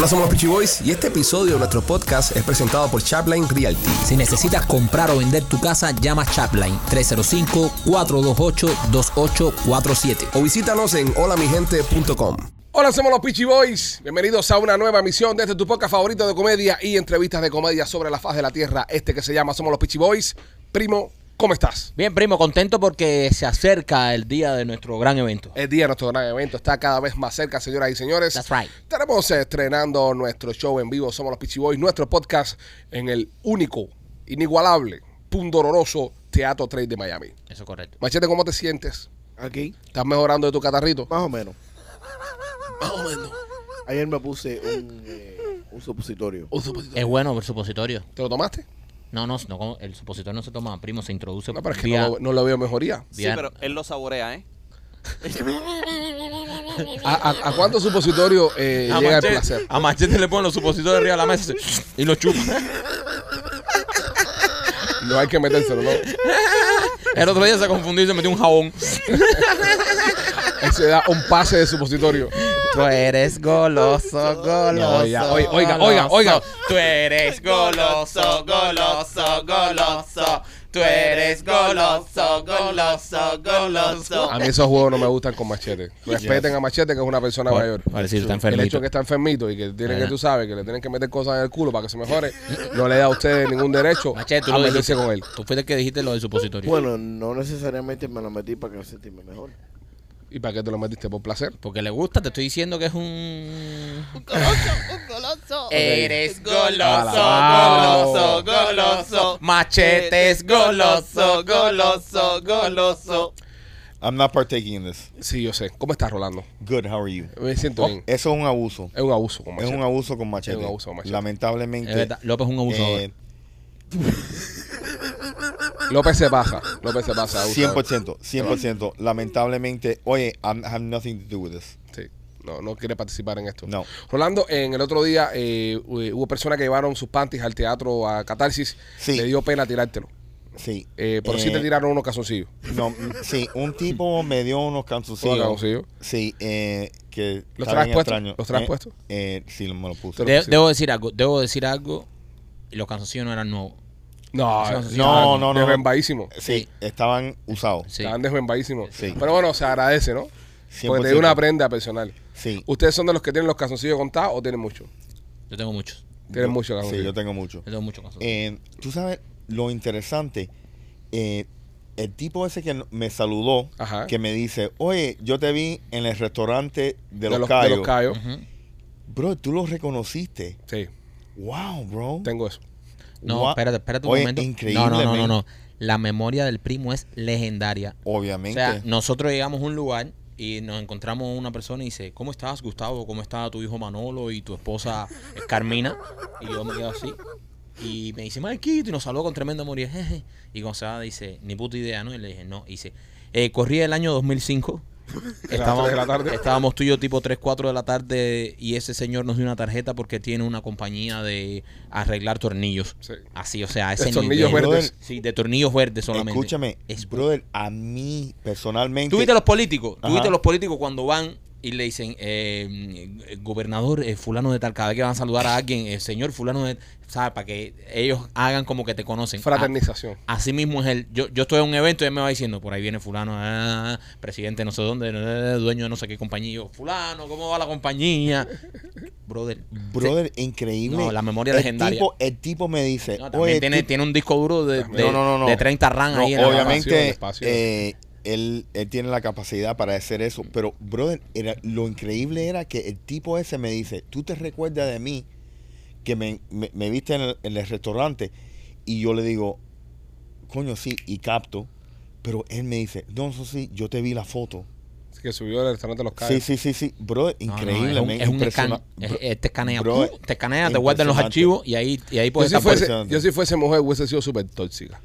Hola, somos los Peachy Boys y este episodio de nuestro podcast es presentado por Chapline Realty. Si necesitas comprar o vender tu casa, llama Chapline 305-428-2847. O visítanos en holamigente.com. Hola, somos los Peachy Boys. Bienvenidos a una nueva emisión de este tu podcast favorito de comedia y entrevistas de comedia sobre la faz de la tierra. Este que se llama Somos los Peachy Boys. Primo, ¿cómo estás? Bien, primo, contento porque se acerca el día de nuestro gran evento. El día de nuestro gran evento está cada vez más cerca, señoras y señores. That's right. Estaremos estrenando nuestro show en vivo, Somos los Peachy Boys, nuestro podcast en el único, inigualable, pundoroso Teatro 3 de Miami. Eso es correcto. Machete, ¿cómo te sientes? Aquí, ¿Estás mejorando de tu catarrito? más o menos. Más o menos. Ayer me puse un, eh, un supositorio. Un supositorio. Es bueno el supositorio. ¿Te lo tomaste? No, no, el supositorio no se toma, primo, se introduce. No, pero es que vía- no, lo- no lo veo mejoría. Sí, pero él lo saborea, ¿eh? ¿A, a, a cuánto supositorio eh, A llega el placer? a Machete le ponen los supositorios arriba de la mesa y lo chupa. No hay que metérselo, ¿no? El otro día se confundió y se metió un jabón. Él se da un pase de supositorio. Tú eres goloso, goloso. Oiga, oiga, oiga, oiga. Tú eres goloso, goloso, goloso. Tú eres goloso, goloso, goloso. A mí esos juegos no me gustan con machete. Respeten a machete, que es una persona mayor. Vale, sí, está El enfermito. hecho de que está enfermito y que tiene que, Ajá. tú sabes, que le tienen que meter cosas en el culo para que se mejore, no le da a usted ningún derecho Machete, tú a lo meterse dijiste. con él. Tú fuiste el que dijiste lo del supositorio. Bueno, no necesariamente me lo metí para que sentirme mejor. ¿Y para qué te lo metiste? ¿Por placer? Porque le gusta, te estoy diciendo que es un... Eres Alabao. goloso, goloso, goloso. Machete es goloso, goloso, goloso. I'm not partaking in this. Sí, yo sé. ¿Cómo estás, Rolando? Good, how are you? Me siento bien. Eso es un abuso. Es un abuso con Es machete. un abuso con machete. Es un abuso con machete. Lamentablemente. Es verdad, López es un abusador. eh, López se pasa. López se pasa. abusador. 100%, 100%. Lamentablemente, oye, I have nothing to do with this. Sí. No, no quiere participar en esto. No. Rolando, en el otro día eh, hu- hubo personas que llevaron sus panties al teatro a Catarsis. Sí. Le dio pena tirártelo. Sí. Eh, pero sí Eh, te tiraron unos calzoncillos. No, mm, sí, un tipo me dio unos calzoncillos. Sí, eh, que. ¿Los traes puestos? ¿Los traes Eh, puestos? Eh, sí, me lo puse. De- debo decir algo, debo decir algo. Y los calzoncillos no eran nuevos. No, Sí, no, sí, no, no. Desmembadísimos. Sí, estaban usados. Sí. Estaban desmembadísimos. Sí. Pero bueno, se agradece, ¿no? Porque te dio 100%. una prenda personal. Sí, ¿Ustedes son de los que tienen los calzoncillos contados o tienen muchos? Yo tengo muchos. Tienen muchos Sí, calzoncillos. yo tengo mucho. Yo tengo muchos calzoncillos. Eh, Tú sabes lo interesante. Eh, el tipo ese que me saludó, Ajá. que me dice, oye, yo te vi en el restaurante de, de los, los, Cayos. de los Cayos. Ujú. Bro, tú lo reconociste. Sí, Wow, bro. tengo eso. No, Wow. espérate, espérate un Oye, momento. increíble, no, no, no, no. La memoria del primo es legendaria. O Obviamente. sea, nosotros llegamos a un lugar y nos encontramos una persona y dice, ¿cómo estás, Gustavo? ¿Cómo está tu hijo Manolo y tu esposa eh, Carmina? Y yo me quedo así. Y me dice, Marquito, y nos saludó con tremendo jeje. y Gonzalo dice, ni puta idea, ¿no? Y le dije, no. Y dice, eh, corría el año 2005. Estábamos, de la tarde. estábamos tú y yo tipo 3, 4 de la tarde y ese señor nos dio una tarjeta porque tiene una compañía de arreglar tornillos. Sí. Así, o sea, ese De tornillos nivel. verdes. Sí, de tornillos verdes solamente. Escúchame, Es brother, a mí personalmente. ¿Tú viste los políticos? ¿Tú viste los políticos cuando van y le dicen, eh, eh, gobernador eh, fulano de tal, cada vez que van a saludar a alguien, el señor fulano de... ¿Sabes? Para que ellos hagan como que te conocen. Fraternización. A- así mismo es él. Yo, yo estoy en un evento y él me va diciendo, por ahí viene fulano, ah, presidente no sé dónde, eh, dueño de no sé qué compañía. Yo, fulano, ¿cómo va la compañía? Brother. Brother, increíble. No, la memoria el legendaria. Tipo, el tipo me dice, No, también tiene, tiene un disco duro de, de, No, no, no, no. de 30 RAM No, ahí en la obviamente Espacio, espacio. eh, él, él tiene la capacidad para hacer eso. Pero, brother, era, lo increíble era que el tipo ese me dice, ¿tú te recuerdas de mí que me, me- me viste en el, en el restaurante? Y yo le digo, coño, sí, y capto. Pero él me dice, no, eso sí, yo te vi la foto. Así que subió al restaurante de los Cayos. Sí, sí, sí, sí. Brother, No, no, increíble. es un, es un. Es- Bro- te escanea. bro, te escanea, te guardan los impresionante. archivos y ahí, y ahí Yo puedes si, estar fuese, yo si fuese mujer hubiese sido súper tóxica.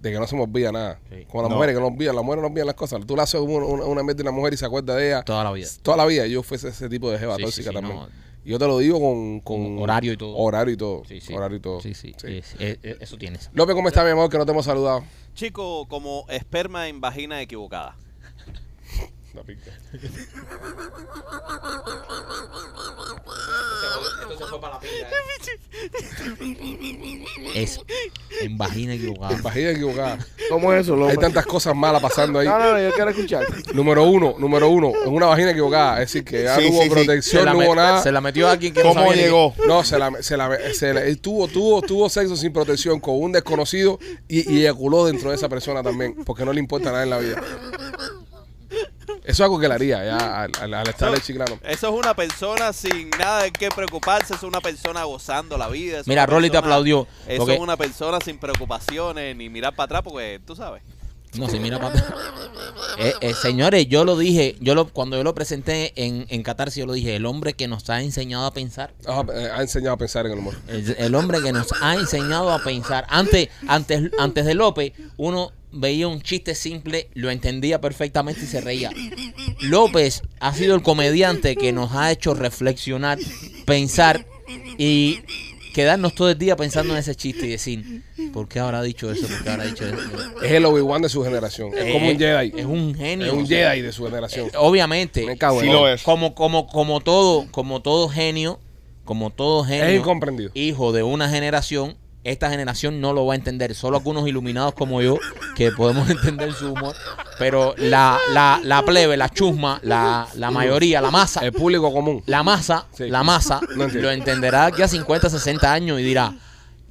De que no se me olvida nada. Sí. Como las No. mujeres que no olvidan, las mujeres no olvidan las cosas. Tú le haces una, una, una mente a una mujer y se acuerda de ella toda la vida. toda la vida. Yo fuese ese tipo de jeva Sí, sí, tóxica sí, también. no. Y yo te lo digo con, con horario y todo. Horario y todo. Sí, sí. Horario y todo. Sí, sí. Sí. es- es- es- eso tienes. López, ¿cómo está mi amor? Que no te hemos saludado. Chico, como esperma en vagina equivocada. La pica. Esto se fue para la pinga. Es en vagina equivocada. Vagina equivocada. ¿Cómo es eso? Lo- Hay tantas cosas malas pasando ahí. No, no, no, yo quiero escuchar. Número uno, número uno, es una vagina equivocada. Es decir, que ya Sí, no hubo sí, sí. Se protección, no hubo nada. se la metió a quien que no ¿Cómo sabía ni- llegó? No, se la, se la, se la- él tuvo, tuvo, tuvo sexo sin protección con un desconocido y, y eyaculó dentro de esa persona también, porque no le importa nada en la vida. Eso es algo que le haría ya al, al, al estar el chiclano. Eso es una persona sin nada de qué preocuparse, es una persona gozando la vida. es Mira, una Rolly te persona- aplaudió. Eso porque- es una persona sin preocupaciones ni mirar para atrás porque tú sabes. No, si mira para atrás. Eh, eh, señores, yo lo dije, yo lo, cuando yo lo presenté en, en Catarsis, yo lo dije, el hombre que nos ha enseñado a pensar. Ah, eh, ha enseñado a pensar en el humor. El, el hombre que nos ha enseñado a pensar. Antes, antes, antes de López, uno veía un chiste simple, lo entendía perfectamente y se reía. López ha sido el comediante que nos ha hecho reflexionar, pensar y quedarnos todo el día pensando en ese chiste y decir, ¿por qué habrá dicho eso? ¿Por qué habrá dicho eso? Es el Obi-Wan de su generación. Es como un Jedi. Es un genio. Es un o sea, Jedi de su generación. Obviamente. Me cago en Sí él. lo es. Como, como, como todo, como todo genio, como todo genio, Es incomprendido. hijo de una generación, esta generación no lo va a entender. Solo algunos iluminados como yo que podemos entender su humor. Pero la, la, la plebe, la chusma, la, la mayoría, la masa, El público común. la masa, Sí. la masa, No entiendo. lo entenderá aquí a 50, 60 años y dirá,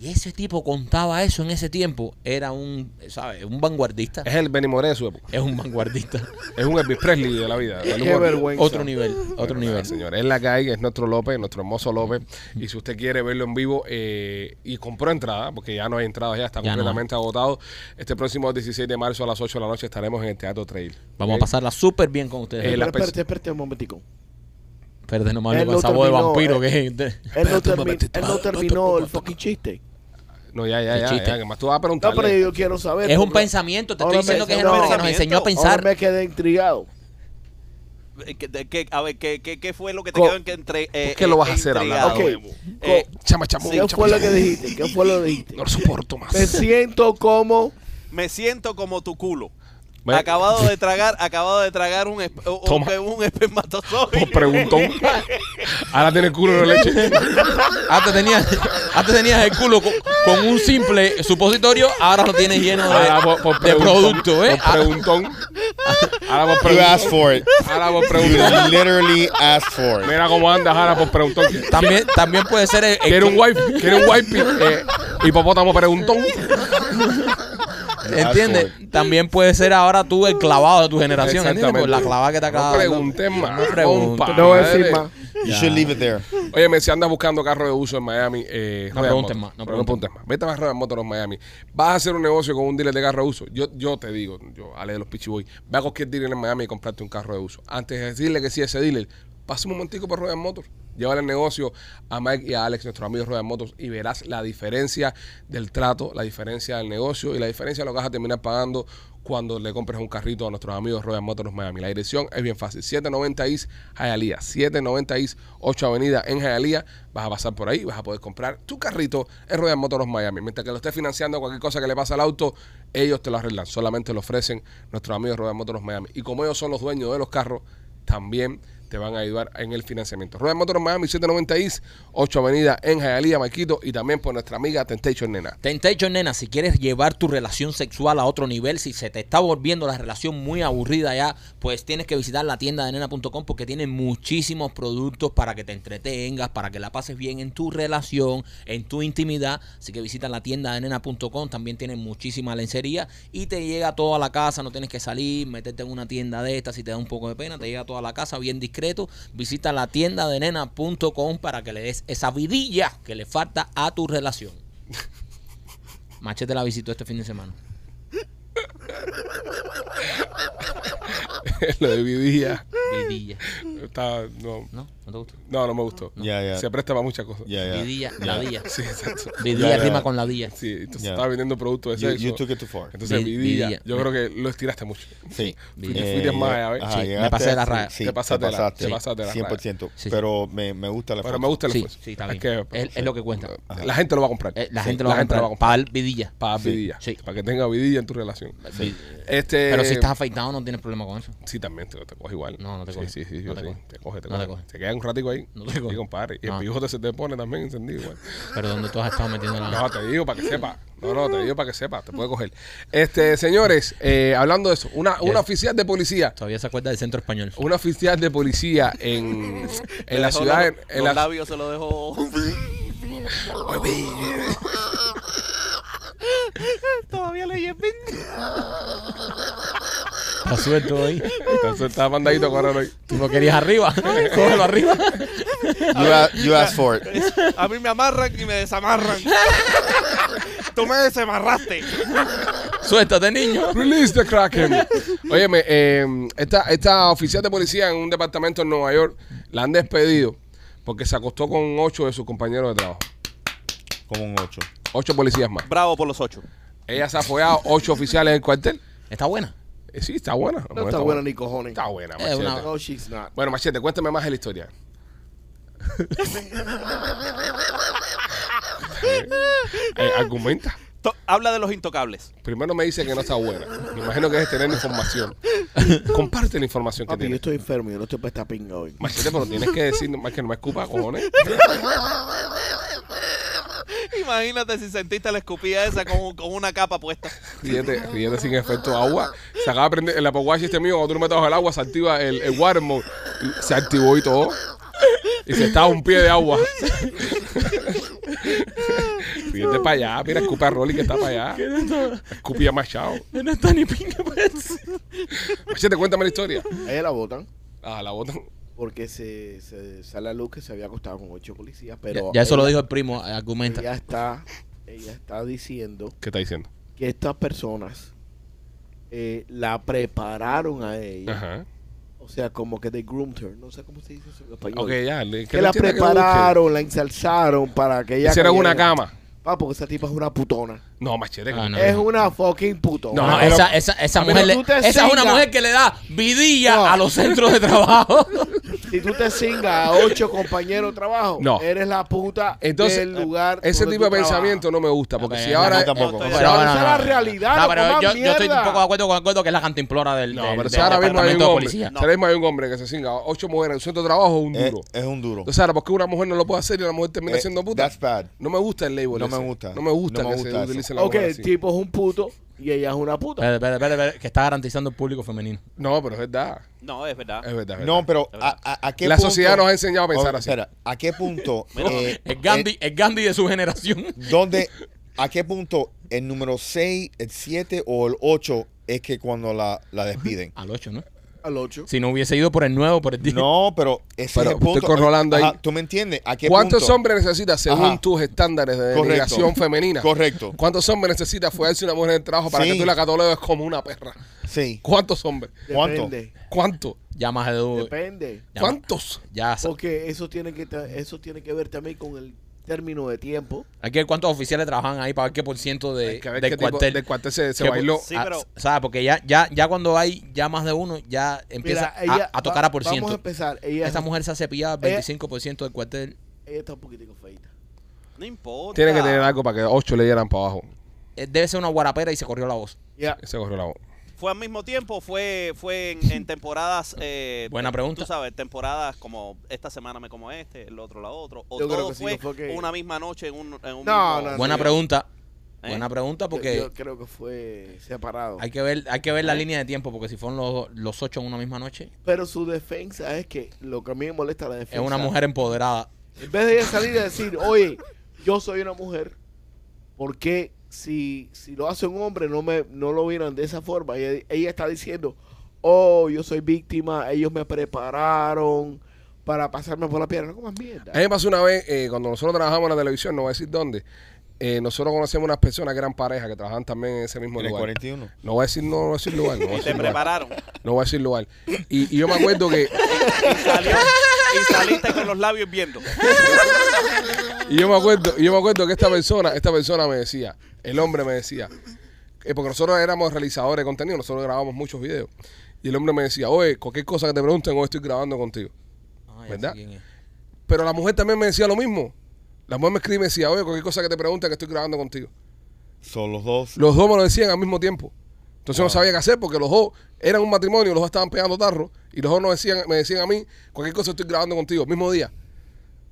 y ese tipo contaba eso en ese tiempo, era un, ¿sabes? Un vanguardista. Es el Benny Moré de su época. Es un vanguardista. Es un Elvis Presley de la vida. Qué vergüenza. Otro nivel, otro Bueno, nivel. señores. Es la que hay, es nuestro López, nuestro hermoso López. Y si usted quiere verlo en vivo eh, y compró entrada, porque ya no hay entradas, ya está Ya no completamente agotado. Este próximo 16 de marzo a las 8 de la noche estaremos en el Teatro Trail. Vamos a pasarla súper bien con ustedes. Eh, espérate, espérate un momentico. Espérate nomás Él con no esa voz de vampiro eh. que es. Él no, termi- momentito. él no terminó el fucking chiste. No, ya, ya, ya, chiste. ya, que más tú vas a No, preguntarle. pero yo quiero saber. Es un porque pensamiento, te ahora estoy diciendo que es el no, hombre que nos enseñó a Ahora pensar. me quedé intrigado. Eh, que- de- que- a ver, ¿qué, qué, qué fue lo que te Co- quedó en que entre, eh, ¿Por qué lo vas a hacer hablar? Ok. Eh, Chama, chamo, ¿Qué chamo, fue lo que dijiste? ¿Qué fue lo que dijiste? No lo soporto más. Me siento como. me siento como tu culo. Acabado de tragar, acabado de tragar un, esp- un, Toma. un espermatozoide. Por preguntón. Ahora tiene el culo de leche. Antes tenías, antes tenías el culo con, con un simple supositorio, ahora lo tienes lleno Ahora de, por, por de preguntón, producto, ¿eh? Por preguntón. Ahora por You preguntón. asked for it. Ahora por You preguntón. literally asked for it. Mira cómo andas ahora por preguntón. También, también puede ser el, el Quiere un que- wipe, quiere un wipe, eh, hipopótamo preguntón. ¿Entiendes? También puede ser ahora tú el clavado de tu generación, ¿entiendes? Por la clavada que te acaba No de dar. preguntes más. No preguntes. No voy a decir más. You should leave it there. Oye, si andas buscando carro de uso en Miami, eh, No preguntes más, no no preguntes preguntes más. Vete a Royal Motors en Miami. Vas a hacer un negocio con un dealer de carro de uso. Yo, yo te digo, yo, Ale de los Pichiboy, ve a cualquier dealer en Miami y comprarte un carro de uso. Antes de decirle que sí a ese dealer, pasa un momentico por Royal Motors. Llévale el negocio a Mike y a Alex, nuestros amigos Royal Motors, y verás la diferencia del trato, la diferencia del negocio y la diferencia de lo que vas a terminar pagando cuando le compres un carrito a nuestros amigos Royal Motors Miami. La dirección es bien fácil. 790 East Hialeah. 790 East 8 Avenida en Hialeah. Vas a pasar por ahí, vas a poder comprar tu carrito en Royal Motors Miami. Mientras que lo estés financiando cualquier cosa que le pase al auto, ellos te lo arreglan. Solamente lo ofrecen nuestros amigos Royal Motors Miami. Y como ellos son los dueños de los carros, también te van a ayudar en el financiamiento. Royal Motors Miami 790 East 8 Avenida en Hialeah, Maquito. Y también por nuestra amiga Temptation Nena. Temptation, nena, si quieres llevar tu relación sexual a otro nivel, si se te está volviendo la relación muy aburrida ya, pues tienes que visitar la tienda de nena.com porque tiene muchísimos productos para que te entretengas, para que la pases bien en tu relación, en tu intimidad. Así que visita la tienda de nena.com, también tiene muchísima lencería y te llega todo a la casa, no tienes que salir, meterte en una tienda de estas si te da un poco de pena, te llega toda la casa bien discreto. Visita la tienda de nena.com para que le des esa vidilla que le falta a tu relación. Machete la visitó este fin de semana. lo de Vidilla. Vidilla. Está, no, ¿No? ¿No te gusta? no, no me gustó. Ya, ya. Se presta para muchas cosas. Yeah, yeah. Vidilla, Yeah. ladilla. Sí, exacto. Vidilla Ya, ya. rima con ladilla. Sí, entonces Ya. estaba vendiendo productos de You, sexo. you took it too far. Entonces, Vi- vidilla. vidilla. Yo creo que lo estiraste mucho. Sí. Fuiste- fuiste más allá, ¿ves? ajá, Sí, me llegaste pasé de la raya. Sí, Te pasaste de la- te pasaste de la 100%. Sí, sí. Pero me, me gusta la Pero me gusta el Sí, esfuerzo. sí, está Es bien. que, Es, es lo que cuenta. La gente lo va a comprar. Eh, la Sí, gente lo va a comprar. Para el vidilla. Para Sí, vidilla. sí. Para que tenga vidilla en tu relación. Sí. Este, Pero si estás afeitado no tienes problema con eso. Sí, también te, te coge igual. No, no te Sí, coge. Sí, sí, No yo te sí. coge. Te coge, te No te coge. coge. Se queda un ratico ahí. No te Sí, cojo. compadre. Y el No. pijote se te pone también encendido igual. Pero donde tú has estado metiendo la... No, te digo para que sepa. No, no, te digo para que sepa. Te puede coger. Este, señores, eh, hablando de eso, una, una Yes. oficial de policía, Todavía se acuerda del centro español. una oficial de policía en, en la ciudad, los, en, en los la, labios se lo dejó. Todavía le llevé. Está suelto ahí. Entonces está mandadito con hoy. Tú lo querías arriba. Cógelo arriba. You, a- you asked for it. A mí me amarran y me desamarran. Tú me desamarraste. Suéltate, niño. Release the Kraken. Óyeme, eh, esta, esta oficial de policía en un departamento en Nueva York la han despedido porque se acostó con ocho de sus compañeros de trabajo. Como un 8. Ocho policías más. Bravo por los ocho. Ella se ha apoyado ocho oficiales en el cuartel. Está buena. Eh, sí, está buena. No está buena ni cojones. Está buena, Eh, Machete. No, she's not. Bueno, Machete, cuéntame más de la historia. Eh, argumenta. To- Habla de los intocables. Primero me dice que no está buena. Me imagino que es tener información. Comparte la información que Papi, yo tienes. estoy enfermo, yo no estoy para esta pinga hoy. Machete, pero tienes que decir más que no me escupa, cojones. Imagínate si sentiste la escupida esa con, con una capa puesta. Ríete, ríete sin efecto agua. Se acaba de prender el Apple Watch este mío, cuando tú lo metes bajo el agua, se activa el, el water mode. Se activó y todo. Y se está a un pie de agua. Ríete para allá, mira, escupe a Rolly que está para allá. Escupía Machado. No está ni pinga pues. Machete, cuéntame la historia. Ella la votan Ah, la botan. Porque se, se sale a luz que se había acostado con ocho policías, Ya, pero ya eso lo dijo el primo. Argumenta. Ella está, ella está diciendo ¿Qué está diciendo? que estas personas eh, la prepararon a ella. Ajá. O sea, como que de groomed her. No sé cómo se dice eso en español. Ok, ya. le- que la que prepararon, la ensalzaron para que ella. Hicieron una cama. Pa, porque esa tipa es una putona. No, Machete. Ah, no. Es una fucking putona. No, No, pero- esa, esa, esa mujer, le- esa es una mujer que le da vidilla No. a los centros de trabajo. Si tú te cingas a ocho compañeros de trabajo, No. eres la puta Entonces, del lugar. ese donde tipo de tú pensamiento no me gusta. Porque si ahora. no, tampoco. Pero Pero, esa es la realidad. No, no pero yo, yo estoy un poco de acuerdo con Acuerdo que es la cantimplora del, No, del- pero si del ahora mismo hay un de hombre. policía. si ahora mismo hay un hombre que se cinga ocho mujeres en un centro de trabajo es un Es, duro. es un duro. Entonces, ahora, ¿por qué una mujer no lo puede hacer y una mujer termina Eh, siendo puta? That's bad. No me gusta el label. No ese. me gusta. No me gusta No me que gusta se eso. utilice la Ok, mujer el así. tipo es un puto y ella es una puta. Espérate, espérate, espérate, espérate, que está garantizando el público femenino. No, pero es verdad. No, es verdad. Es verdad. es No, verdad. pero ¿a, a, a qué La punto? sociedad nos ha enseñado a pensar Oh, así. Espera, ¿a qué punto? eh, El Gandhi, eh, el Gandhi de su generación. ¿Dónde, ¿A qué punto el número 6, el 7 o el 8 es que cuando la, la despiden? Al 8, ¿no? Al ocho. Si no hubiese ido por el 9 por el 10. No, pero ese Pero es el punto. estoy controlando ahí. Ajá, ¿Tú me entiendes? ¿A qué ¿Cuántos punto? hombres necesitas según Ajá. tus estándares de delegación femenina? Correcto. ¿Cuántos hombres necesitas fuerza una mujer en el trabajo para Sí. que tú la catalogues como una perra? Sí. ¿Cuántos hombres? ¿Cuánto? Depende. ¿Cuántos? Ya más de dos. Depende. ¿Cuántos? Ya. Porque eso tiene que eso tiene que ver también con el término de tiempo. Hay que ver cuántos oficiales trabajan ahí para ver qué por ciento de, Hay que ver del qué tipo- cuartel. del cuartel se, se bailó. Sí, Ah, pero- ¿Sabes? Porque ya, ya, ya cuando hay ya más de uno, ya empieza Mira, ella a, a tocar va- a por Vamos a ciento. empezar. Ella, Esta mujer se hace pillar Ella- 25% del cuartel. ella está un poquitico feita. No importa. Tiene que tener algo para que ocho le dieran para abajo. Eh, Debe ser una guarapera y se corrió la voz. Ya. Ese corrió la voz. ¿Fue al mismo tiempo? ¿Fue, fue en, en temporadas? eh, Buena tú pregunta. sabes, temporadas como esta semana me como este, el otro la otro. ¿O Yo creo todo que sí, fue, no fue que- una misma noche en un, en un No, mismo- no, Buena pregunta. ¿Eh? Buena pregunta porque Yo, yo creo que fue separado. hay que ver hay que ver la línea de tiempo porque si fueron los, los ocho en una misma noche Pero su defensa es que lo que a mí me molesta la defensa. es una mujer empoderada. En vez de ella salir y decir, oye, yo soy una mujer, ¿por qué si, si lo hace un hombre no me no lo miran de esa forma? Ella, ella está diciendo, oh, yo soy víctima, ellos me prepararon para pasarme por la piedra. No comas mierda. A mí me pasó una vez, eh, cuando nosotros trabajamos en la televisión, no voy a decir dónde, eh, nosotros conocíamos unas personas que eran pareja, que trabajaban también en ese mismo En el lugar. 41. No voy a decir, no, voy a decir lugar. No voy a Y decir te lugar. prepararon. No voy a decir lugar. Y, y yo me acuerdo que, y, salió, y saliste con los labios viendo. y yo me acuerdo, y yo me acuerdo que esta persona, esta persona me decía, el hombre me decía, eh, porque nosotros éramos realizadores de contenido, nosotros grabamos muchos videos. Y el hombre me decía, oye, cualquier cosa que te pregunten, hoy estoy grabando contigo. Ah, ya sé ¿Verdad? quién es. Pero la mujer también me decía lo mismo. La mujer me escribe y me decía, oye, cualquier cosa que te pregunten, que estoy grabando contigo. Son los dos. Los dos me lo decían al mismo tiempo. Entonces no Wow. sabía qué hacer porque los dos eran un matrimonio, los dos estaban pegando tarro Y los dos nos decían, me decían a mí, cualquier cosa estoy grabando contigo, mismo día.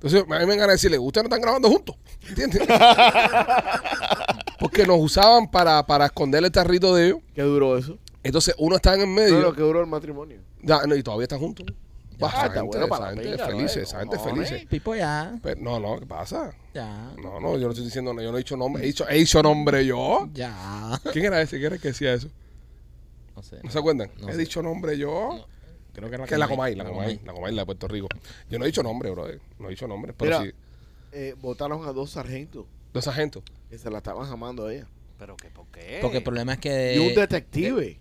Entonces, a mí me van a decirle, ustedes no están grabando juntos. ¿Entiendes? Porque nos usaban para, para esconder el tarrito de ellos. ¿Qué duró eso? Entonces, uno está en el medio. No, que duró el matrimonio. Ya, no, y todavía están juntos. Bah, esa está gente, bueno esa para la gente felices, ¿no? esa gente Cojones. felices. Pipo ya. Pero, no, no, ¿qué pasa? Ya. No, no, yo no estoy diciendo, yo no he dicho nombre. He dicho, he dicho nombre yo. Ya. ¿Quién era ese? ¿Quién era el que decía eso? No sé. ¿No se acuerdan? No he sé. dicho nombre yo. No. Creo que era Que es la Comay, la Comay, la Comay, la de Puerto Rico. Yo no he dicho nombre, bro. No he dicho nombre, pero Mira. sí. Eh, votaron a dos sargentos Dos agentes. que se la estaban jamando a ella. ¿Pero qué? ¿Por qué? Porque el problema es que y un detective.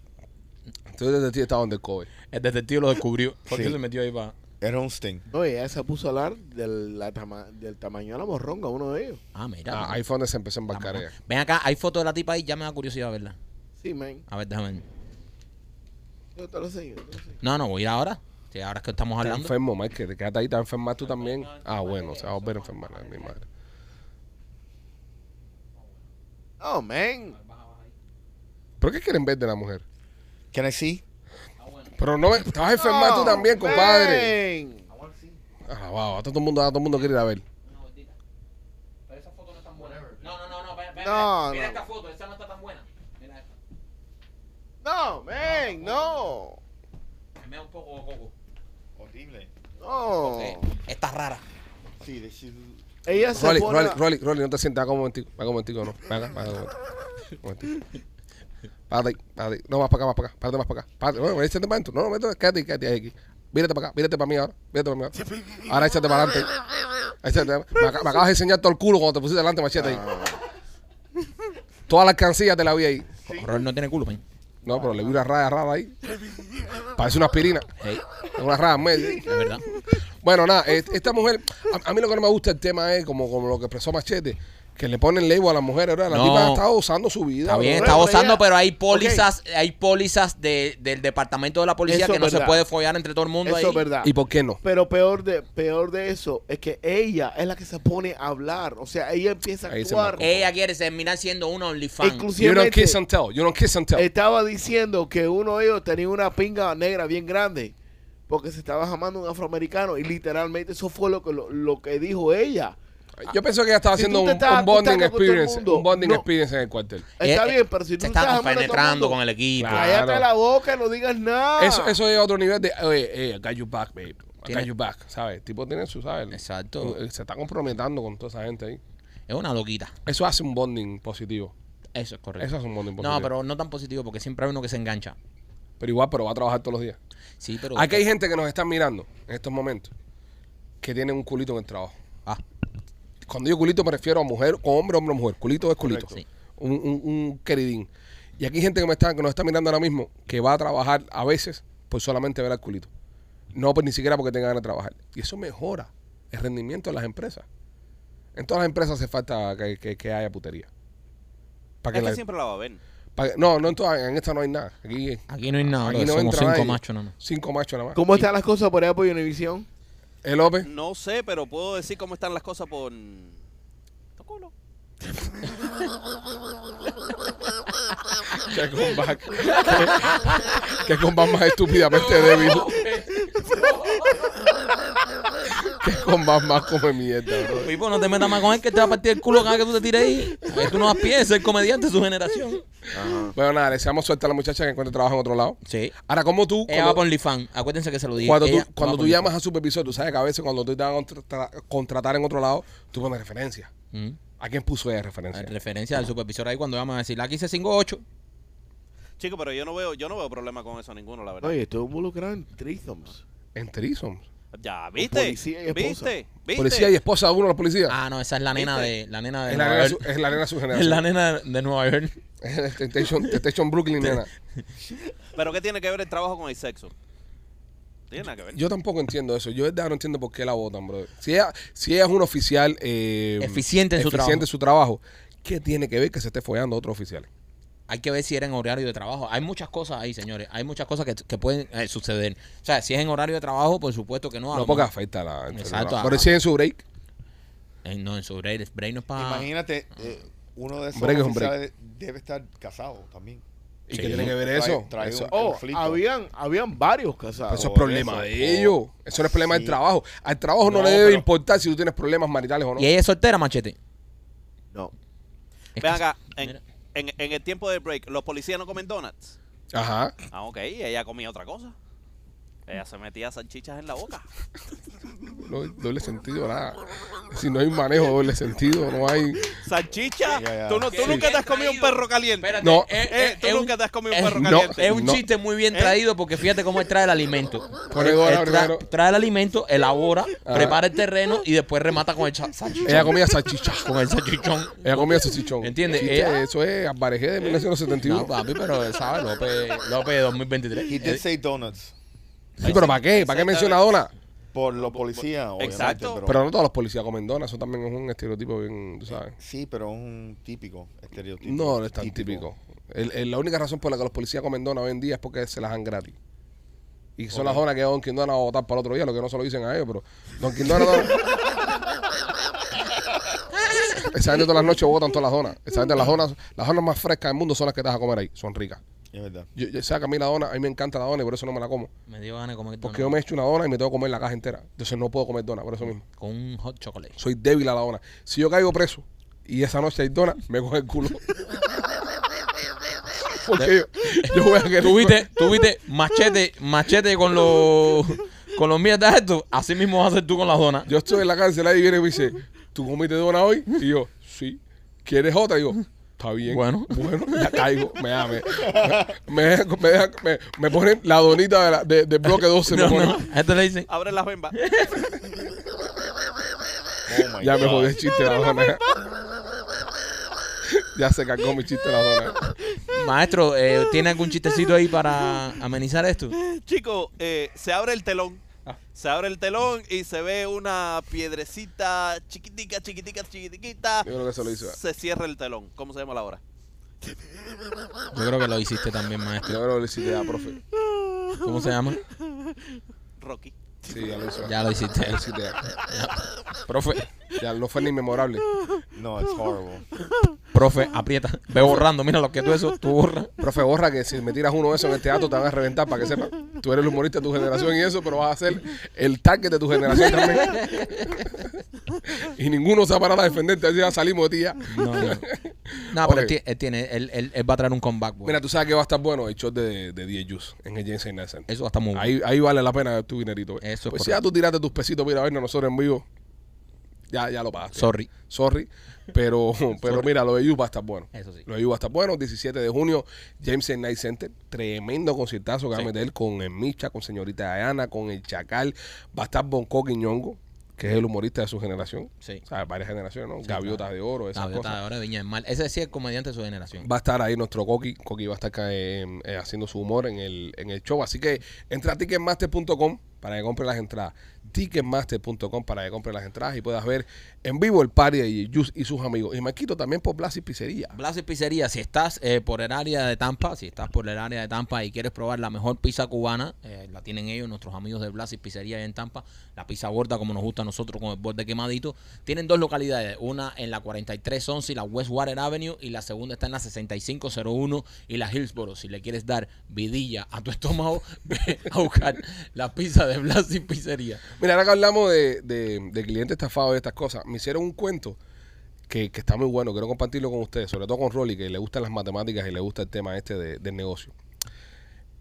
Entonces desde ti estaba donde el COVID. el detective lo descubrió. ¿Por qué Sí. se metió ahí para...? Era un sting. No, ella se puso a hablar del, la tama- del tamaño de la morronga, uno de ellos. Ah, mira. Ah, ahí fue donde se empezó a embarcar ella. Ven acá, hay fotos de la tipa ahí, ya me da curiosidad verla. Sí, man. A ver, déjame ver. Yo te lo enseño, yo te lo enseño. No, no, voy a ir ahora. Sí, ahora es que estamos Está hablando. enfermo, Mike. Quédate ahí, está enferma tú también. Ah, bueno, se va a volver a enfermar, mi madre. Oh, man. ¿Pero qué quieren ver de la mujer? Can I see? Pero no, me- te vas a enfermar tú Oh, también, compadre. man. Ah, wow, a todo el mundo, a todo el mundo quiere ir a ver. Pero esa foto no es tan buena. No, no, no, no. Mira, No, mira no. esta foto, esa no está tan buena. Mira esta. No, man, no. Me da un poco coco. Horrible. No. Está rara. Sí, is- Ella se Rolly, pone... Rolly, Rolly, Rolly, no te sientas, haga un momentico, haga un momentico, no. Venga, venga, un momentico. Un momentico. Párate ahí, párate ahí. No, más para acá, más para acá. Párate más para acá. Párate, bueno, échate para adentro. No, no, métete, quédate, ahí, quédate ahí aquí. Vírate para acá, vírate para mí ahora. Vírate para mí ahora. Ahora échate para adelante. Échate, me, me acabas de enseñar todo el culo cuando te pusiste delante, machete ahí. Toda la alcancía te la vi ahí. Rol no tiene culo, pen. No, pero le vi una raya rara ahí. Parece una aspirina. Hey, Una raya en medio. es verdad. Bueno, nada, esta mujer, a, a mí lo que no me gusta el tema es como, como lo que expresó Machete, que le ponen label a la mujer, ¿verdad? La No. tipa está usando su vida. Está bien, está gozando, pero hay pólizas, hay pólizas de, del departamento de la policía Eso que no se puede follar entre todo el mundo Eso ahí. es verdad. ¿Y por qué no? Pero peor de, peor de eso es que ella es la que se pone a hablar. O sea, ella empieza a Ahí actuar. Ella quiere terminar siendo una OnlyFans. You don't kiss and tell. You don't kiss and tell. estaba diciendo que uno de ellos tenía una pinga negra bien grande porque se estaba jamando un afroamericano y literalmente eso fue lo que lo, lo que dijo ella. Yo pienso que ella estaba Si haciendo tú un, te estás un bonding acostando con todo el experience. mundo, Un bonding no. experience en el cuartel. Está Eh, bien, pero si Se tú está estás jamando a todo el penetrando mundo, con el equipo. Claro. cállate la boca, no digas nada. Eso, eso es otro nivel de, oye, hey, I got you back, babe. I got Tiene- you back, ¿sabes? El tipo tiene su, ¿sabes? Exacto. Eh, Se está comprometiendo con toda esa gente ahí. Es una loquita. Eso hace un bonding positivo. Eso es correcto. Eso hace un bonding positivo. no, pero no tan positivo porque siempre hay uno que se engancha. Pero igual, pero va a trabajar todos los días. Sí, pero. Aquí hay gente que nos está mirando en estos momentos que tienen un culito en el trabajo. Ah, Cuando digo culito me refiero a mujer, con hombre, hombre, mujer. Culito es culito. Sí. Un, un- un queridín. Y aquí hay gente que, me está, que nos está mirando ahora mismo que va a trabajar a veces por solamente ver al culito. No pues, ni siquiera porque tenga ganas de trabajar. Y eso mejora el rendimiento de las empresas. En todas las empresas hace falta que, que- que haya putería. Para Es que la- siempre la va a ver. para no, no en todas, en esta no hay nada. Aquí, aquí no hay nada. aquí no Somos entra cinco machos nada más. Cinco machos nada más. ¿Cómo están las cosas por allá por Univision? El López. No sé, pero puedo decir cómo están las cosas por... Tu culo. Que comeback. que comeback más estúpidamente débil. que comeback más come mierda, bro. Pipo, no te metas más con él que te va a partir el culo cada vez que tú te tires ahí. A ver, tú no das pie, es el comediante de su generación. Bueno, nada, le deseamos suerte a la muchacha que encuentre trabajo en otro lado. Sí. Ahora, como tú, Ella va cuando, por OnlyFans. Acuérdense que se lo dije. cuando tú, cuando va tú llamas a supervisor, tú sabes que a veces cuando tú te van a contra- contratar en otro lado, tú pones referencia. OnlyFans. ¿A quién puso ella Mm. referencia? Referencia al supervisor ahí cuando vamos a decir, aquí hice 5-8. Chico, pero yo no veo, yo no veo problema con eso ninguno, la verdad. Oye, estoy involucrado en threesomes. En Trisom. Ya, ¿viste? policía y esposa. ¿Viste? ¿Viste? Policía y esposa de uno de los policías. Ah, no, esa es la nena ¿Viste? de la nena de es, la Nueva nena, York. su- es la nena de su Es generación. la nena de Nueva York. Temptation Brooklyn, nena. ¿Pero qué tiene que ver el trabajo con el sexo? Tiene nada que ver. Yo tampoco entiendo eso. Yo de verdad no entiendo por qué la votan, bro. Si ella, si ella es un oficial eh, Eficiente en su eficiente en su trabajo, ¿qué tiene que ver que se esté follando a otros oficiales? Hay que ver si era en horario de trabajo. Hay muchas cosas ahí, señores. Hay muchas cosas que, que pueden eh, suceder. O sea, si es en horario de trabajo, por supuesto que no. No, porque afecta a la. Exacto. Pero si es en su break, Eh, no, en su break, break no es para... Imagínate, eh, uno de esos Break es un break. oficiales debe estar casado también. ¿Y Sí. qué tiene que ver Trae- eso? trae eso, Oh, conflicto. habían, habían varios casados. eso es problema eso, de ellos. Eso no es problema del Sí. trabajo. Al trabajo no, No, le debe pero- importar si tú tienes problemas maritales o no. ¿Y ella es soltera, machete? No. Es Ven acá, en, en, en el tiempo de break, ¿los policías no comen donuts? Ajá. Ah, ok, ella comía otra cosa. Ella se metía salchichas en la boca. No, doble sentido, nada. Si no hay manejo doble sentido, no hay. ¿Salchicha? Ya, ya. ¿Tú, no, tú Sí. nunca te has comido un perro caliente? Espérate, No. Eh, ¿Tú nunca te has comido un perro no, caliente? Es un No. chiste muy bien ¿Eh? traído porque fíjate cómo él trae el alimento. Él tra- primero. trae el alimento, elabora, Ajá. prepara el terreno y después remata con el salchichón. Ella comía salchicha. con el salchichón. Ella comía salchichón. ¿Entiendes? Ella- Eso es Alvarejé de 1971. No, papi, pero ¿sabes? López, López 2023. He did say donuts. Sí, pero ¿para qué? ¿Para qué menciona dona? Por los policías, obviamente. Exacto. Pero, Pero no todos los policías comen donas. Eso también es un estereotipo bien, tú sabes. sí, pero es un típico estereotipo. No, no es tan típico. El- el- la única razón por la que los policías comen donas hoy en día es porque se las dan gratis. Y son las donas que Don Quindona va a votar para el otro día, lo que no se lo dicen a ellos, pero Don Quindona no- Esa gente todas las noches votan todas las donas. Esa gente, las donas, las donas más frescas del mundo son las que te vas a comer ahí. Son ricas. Es verdad. Yo, yo sé que a mí la dona, a mí me encanta la dona y por eso no me la como. Me dio ganas de comer Porque donut yo me echo una dona y me tengo que comer la caja entera. Entonces no puedo comer dona, por eso mismo. con un hot chocolate. Soy débil a la dona. Si yo caigo preso y esa noche hay dona, me coge el culo. Porque yo, yo voy a querer. ¿Tú viste, tú viste machete, machete con los con los mierdas estos? Así mismo vas a hacer tú con las donas. Yo estoy en la cárcel ahí y viene y me dice, ¿tú comiste dona hoy? Y yo, sí. ¿Quieres otra? Y yo, está bien. Bueno. Bueno, ya caigo. Me, da- me, me, deja- me, deja- me, me ponen la donita de la- de- del bloque 12. me No, ponen. no, a este le dicen, Abre las bembas. Oh my Ya me jodí el chiste de la dona. ya se cargó mi chiste de la dona. maestro, eh, ¿tiene algún chistecito ahí para amenizar esto? Chicos, eh, se abre el telón. Ah. Se abre el telón y se ve una piedrecita chiquitica, chiquitica, chiquitica. Yo creo que se lo hizo. Se cierra el telón. ¿Cómo se llama la hora? Yo creo que lo hiciste también, Yo maestro. creo que lo hiciste ya, profe. ¿Cómo se llama? Rocky. Sí, ya lo hizo. Ya lo hiciste. Ya lo hiciste ya. Profe, Ya no fue ni memorable. No, it's horrible. profe, aprieta. Ve borrando, mira lo que tú eso, tú borras. Profe, borra que si me tiras uno de esos en el teatro te van a reventar para que sepas. Tú eres el humorista de tu generación y eso, pero vas a ser el target de tu generación también. y ninguno se va a parar a defenderte, así ya salimos de ti ya. No, no. No, pero él, ti- él tiene, él, él- él va a traer un comeback. bueno. Mira, tú sabes que va a estar bueno el show de, de DJ Juice en el James Night Center. Eso va a estar muy bueno. Ahí, ahí vale la pena tu dinerito. Eso es pues si correcto. ya tú tiraste tus pesitos, mira, a vernos nosotros en vivo. Ya, ya lo pagaste. Sorry. Sorry. Pero, pero mira, lo de You va a estar bueno. Eso sí. Lo de You va a estar bueno. 17 de junio, James Night Center. Tremendo conciertazo que va a meter con el Micha, con señorita Diana, con el Chacal. Va a estar Bonco Quiñongo, que es el humorista de su generación. Sí. O sea, varias generaciones, ¿no? Sí, Gaviotas claro. de oro, esas Gaviota cosas. de Oro de Viña del Mar. Ese sí es el comediante de su generación. Va a estar ahí nuestro Coqui. Coqui va a estar acá, eh, eh, haciendo su humor en el, en el show. Así que entra a ticketmaster.com para que compre las entradas. Ticketmaster.com para que compre las entradas y puedas ver en vivo el party de Juice y sus amigos. Y Marquito también por Blas y Pizzería. Blas y Pizzería, si estás eh, por el área de Tampa, si estás por el área de Tampa y quieres probar la mejor pizza cubana, eh, la tienen ellos, nuestros amigos de Blas y Pizzería en Tampa, la pizza gorda como nos gusta a nosotros con el borde quemadito. Tienen dos localidades, una en la 4311 y la Westwater Avenue y la segunda está en la 6501 y la Hillsboro. Si le quieres dar vidilla a tu estómago, ve a buscar la pizza de Blas y Pizzería. Mira, ahora que hablamos de, de, de clientes estafados y estas cosas, me hicieron un cuento que, que está muy bueno. Quiero compartirlo con ustedes, sobre todo con Rolly, que le gustan las matemáticas y le gusta el tema este de- del negocio.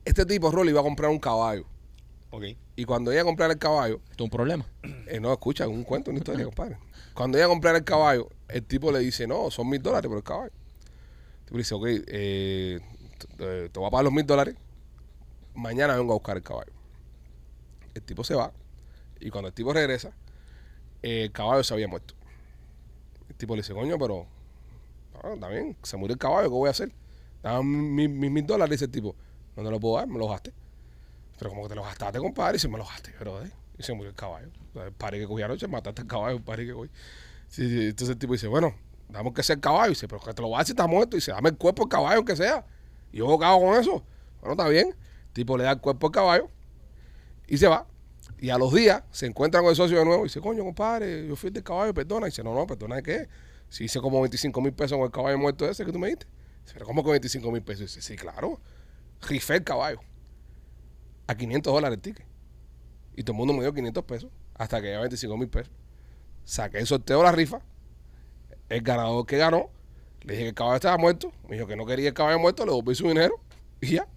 Este tipo, Rolly, va a comprar un caballo. Ok. Y cuando ella a comprar el caballo, ¿Esto es un problema? Eh, no, escucha, es un cuento, una historia, compadre. Cuando ella a comprar el caballo, el tipo le dice, no, son mil dólares por el caballo. El tipo le dice, ok, eh, te, te voy a pagar los mil dólares, mañana vengo a buscar el caballo. El tipo se va, y cuando el tipo regresa, el caballo se había muerto. El tipo le dice, coño, pero, está bien, se murió el caballo, ¿qué voy a hacer? Dame mis mis mil dólares, dice el tipo. No lo puedo dar, me lo gasté. Pero como que te lo gastaste, compadre, y se me lo gasté, pero eh, y se murió el caballo. O sea, el pari que cogí anoche, mataste el caballo, el pari que cogí. Entonces el tipo dice, bueno, damos que sea el caballo. Y dice, pero que te lo dar si está muerto. Y dice, dame el cuerpo del caballo, aunque sea. Y yo ¿qué hago con eso. Bueno, está bien. El tipo le da el cuerpo al caballo y se va. Y a los días se encuentra con el socio de nuevo y dice, coño, compadre, yo fui del caballo, perdona. Y dice, no, no, perdona de qué. Si hice como 25 mil pesos con el caballo muerto ese que tú me diste. Pero ¿cómo con 25 mil pesos? Dice, sí, claro. Rifé el caballo. A 500 dólares el ticket. Y todo el mundo me dio 500 pesos hasta que llegaba 25 mil pesos. Saqué el sorteo de la rifa. El ganador que ganó, le dije que el caballo estaba muerto. Me dijo que no quería el caballo muerto, le devolví su dinero y ya.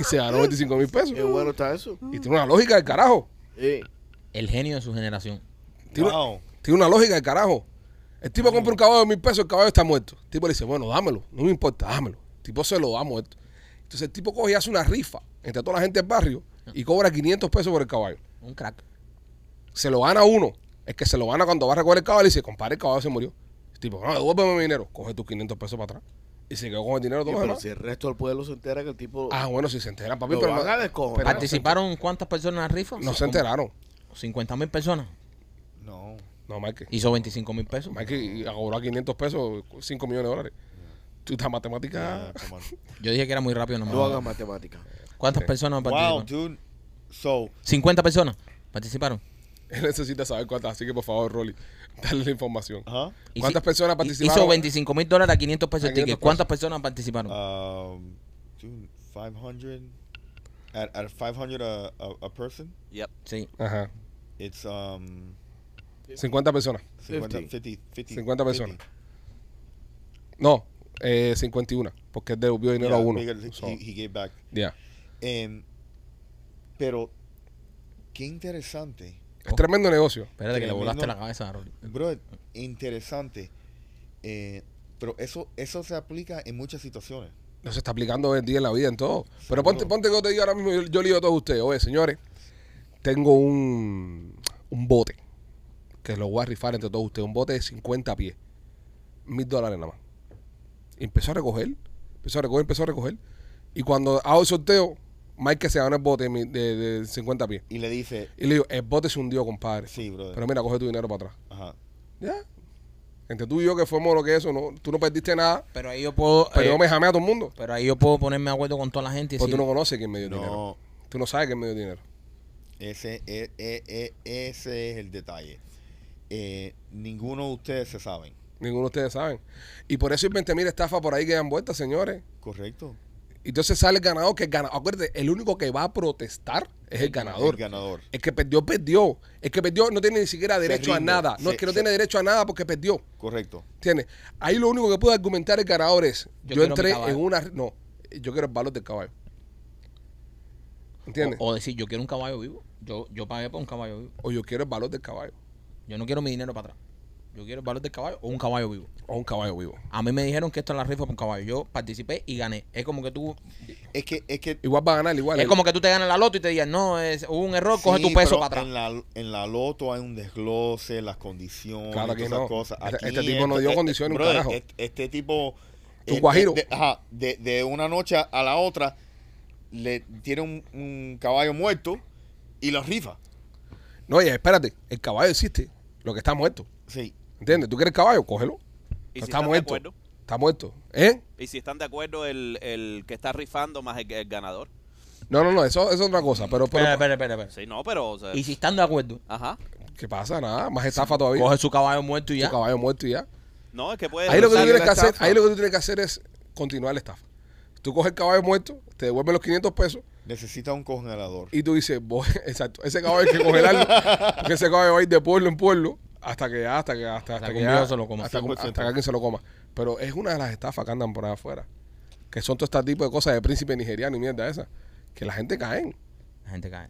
Y se ganó 25 mil pesos. Qué bueno está eso. Y tiene una lógica del carajo. Sí. El genio de su generación. Tiene, Wow. tiene una lógica del carajo. El tipo compra un caballo de mil pesos, el caballo está muerto. El tipo le dice, bueno, dámelo, no me importa, dámelo. El tipo se lo da muerto. Entonces el tipo coge y hace una rifa entre toda la gente del barrio y cobra 500 pesos por el caballo. Un crack. Se lo gana uno. El que se lo gana cuando va a recoger el caballo le dice, compadre, el caballo se murió. El tipo, no, devuélveme mi dinero. Coge tus 500 pesos para atrás. Y se quedó con el dinero Sí, todo lo pero si el resto del pueblo se entera que el tipo Ah, bueno, si se enteran, papi, pero van no, a descojonar. pero ¿Participaron cuántas personas en la rifa? no se enteraron. 50 mil personas. No. No, Mike. Hizo 25 mil pesos. Mike cobró 500 pesos, 5 millones de dólares. Tú estás matemática. Yeah, come on. Yo dije que era muy rápido. No, me No jodas. hagan matemáticas. ¿Cuántas Sí. personas Wow, participaron? dude. So, 50 personas participaron. Él necesita saber cuántas, así que por favor, Rolly, dale la información. Y ¿Cuántas si- personas participaron? Hizo 25 mil dólares a 500 pesos el ticket. 500 ¿Cuántas personas participaron? Um, dude, 500 at, at 500 a, a, a person. Yep. sí. Ajá. It's um 50 personas. 50, 50. 50, 50, 50 personas. 50. No, eh, 51. Porque él devolvió dinero Yeah, a uno. because So, he, he gave back. yeah. Em, pero qué interesante, Es tremendo negocio. Espérate que le volaste la cabeza a Rolly. bro, interesante. Eh, pero eso eso se aplica en muchas situaciones. No se está aplicando hoy en día en la vida, en todo. Pero ponte, ponte que yo te digo ahora mismo, yo, yo le digo a todos ustedes, oye, señores, tengo un, un bote que lo voy a rifar entre todos ustedes, un bote de 50 pies, mil dólares nada más. Y empezó a recoger, empezó a recoger, empezó a recoger. Y cuando hago el sorteo, Mike se gana el bote de, de, de 50 pies. Y le dice, Y le digo, el bote se hundió, compadre. sí, brother. Pero mira, coge tu dinero para atrás. Ajá. Ya. Entre tú y yo que fuimos lo que eso, no, tú no perdiste nada, Pero ahí yo puedo. pero eh, yo me jamé a todo el mundo. pero ahí yo puedo ponerme de acuerdo con toda la gente y Porque decir, tú no conoces quién me dio dinero. No, Tú no sabes quién me dio dinero. ese, e- e- e- ese es el detalle. Eh, ninguno de ustedes se saben, Ninguno de ustedes saben. Y por eso hay 20 mil estafas por ahí que dan vueltas, señores. ¿correcto? Y entonces sale el ganador, que el ganador. Acuérdate, el único que va a protestar es el ganador. El ganador. El que perdió, perdió. El que perdió no tiene ni siquiera derecho a nada. No Se- es que no se- tiene derecho a nada porque perdió. Correcto. ¿Entiendes? Ahí lo único que puede argumentar el ganador es: Yo entré en una. No, yo quiero el valor del caballo. ¿Entiendes? o, o decir, yo quiero un caballo vivo. Yo, yo pagué por un caballo vivo. O yo quiero el valor del caballo. Yo no quiero mi dinero para atrás. Yo quiero el valor del caballo o un caballo vivo. O un caballo vivo. A mí me dijeron que esto es la rifa por un caballo. Yo participé y gané. Es como que tú. Es que, es que Igual va a ganar, igual. Es como que tú te ganas la loto y te digan, no, es, hubo un error, coge Sí, tu peso pero para atrás. En la, en la loto hay un desglose, las condiciones, Claro, todas esas no. cosas. Este- Aquí este tipo no dio condiciones, un brother, carajo. Este, este tipo. Un eh, guajiro. De, ajá, de, de una noche a la otra le tiene un, un caballo muerto y lo rifa. No, oye, espérate. El caballo existe. Lo que está muerto. Sí. ¿Entiendes? ¿Tú quieres caballo? Cógelo. Y Pero si está están de muerto. acuerdo, Está muerto. ¿Eh? y si están de acuerdo el, el que está rifando más el, el ganador. No, no, no. Eso, eso es otra cosa. Pero, pero Espera, espera, espera, espera. Sí, no, pero o sea, Y si están de acuerdo, ajá. ¿qué pasa? Nada. Más estafa todavía. coge su caballo muerto y ya. caballo muerto y ya. No, es que puede Ahí lo que tú sale tienes la que hacer, estafa. ahí lo que tú tienes que hacer es continuar la estafa. Tú coges el caballo muerto, te devuelven los 500 pesos Necesita un congelador. y tú dices, voy, exacto, ese caballo hay que congelarlo, porque ese caballo va a ir de pueblo en pueblo hasta que hasta que hasta, hasta que que ya- se lo coma. hasta, 100%. hasta que alguien se lo coma. Pero es una de las estafas que andan por ahí afuera, que son todo este tipo de cosas de príncipe nigeriano y mierda esa, que la gente cae. La gente cae.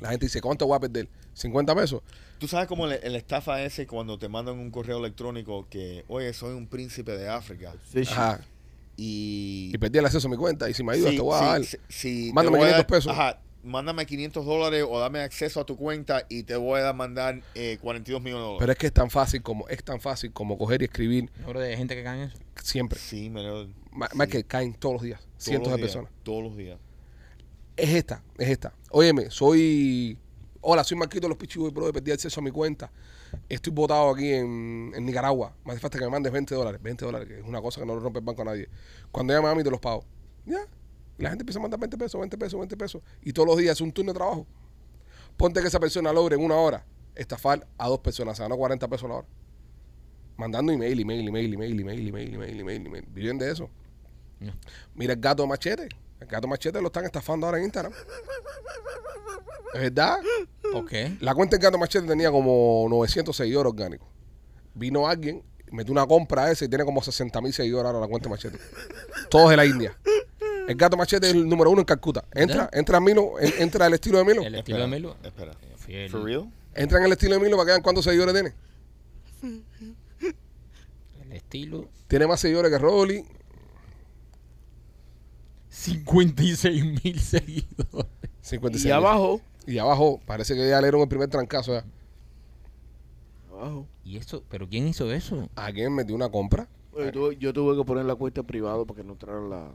La gente dice, ¿cuánto voy a perder? ¿50 pesos? Tú sabes como el, el estafa ese cuando te mandan un correo electrónico que, oye, soy un príncipe de África. Sí, sí. Ajá. Y. Y perdí el acceso a mi cuenta y si me ayudas Sí, te voy a sí, dar. sí, Mándame voy a 500 dar- pesos. Ajá, mándame 500 dólares o dame acceso a tu cuenta y te voy a mandar eh, 42 millones de dólares. Pero es que es tan fácil como es tan fácil como coger y escribir hay gente que cae en eso. siempre. sí, me lo- Más sí, que caen todos los días, todos cientos los de días, personas. Todos los días. Es esta, es esta. Óyeme, soy. Hola, soy Marquito de los Pichiboy, bro. Perdí acceso a mi cuenta. Estoy votado aquí en, en Nicaragua. Me hace falta que me mandes 20 dólares. 20 dólares, que es una cosa que no le rompe el banco a nadie. Cuando llama a mí, te los pago. Ya. Y la gente empieza a mandar 20 pesos, 20 pesos, 20 pesos. Y todos los días es un turno de trabajo. Ponte que esa persona logre en una hora estafar a dos personas. Se ganó 40 pesos la hora. Mandando email, email, email, email, email, email, email, email, email. Viven de eso. No. Mira el gato machete. El gato machete lo están estafando ahora en Instagram. ¿Es verdad? ¿Por qué? La cuenta del gato machete tenía como 900 seguidores orgánicos. Vino alguien, metió una compra a ese y tiene como 60 mil seguidores ahora la cuenta de machete. Todos de la India. El gato machete es el número uno en Calcuta. Entra, ¿Verdad? entra a Milo, en- entra el estilo de Milo. El estilo de Melo. Espera. Fiel. ¿For real? Entra en el estilo de Milo para que vean cuántos seguidores tiene. El estilo. Tiene más seguidores que Rolly. 56 mil seguidores. 56 Y mil. abajo, Y abajo, parece que ya le dieron el primer trancazo. ya. abajo. ¿Y eso? ¿Pero quién hizo eso? Alguien metió una compra. Yo tuve, yo tuve que poner la cuenta privada para que no entraran la...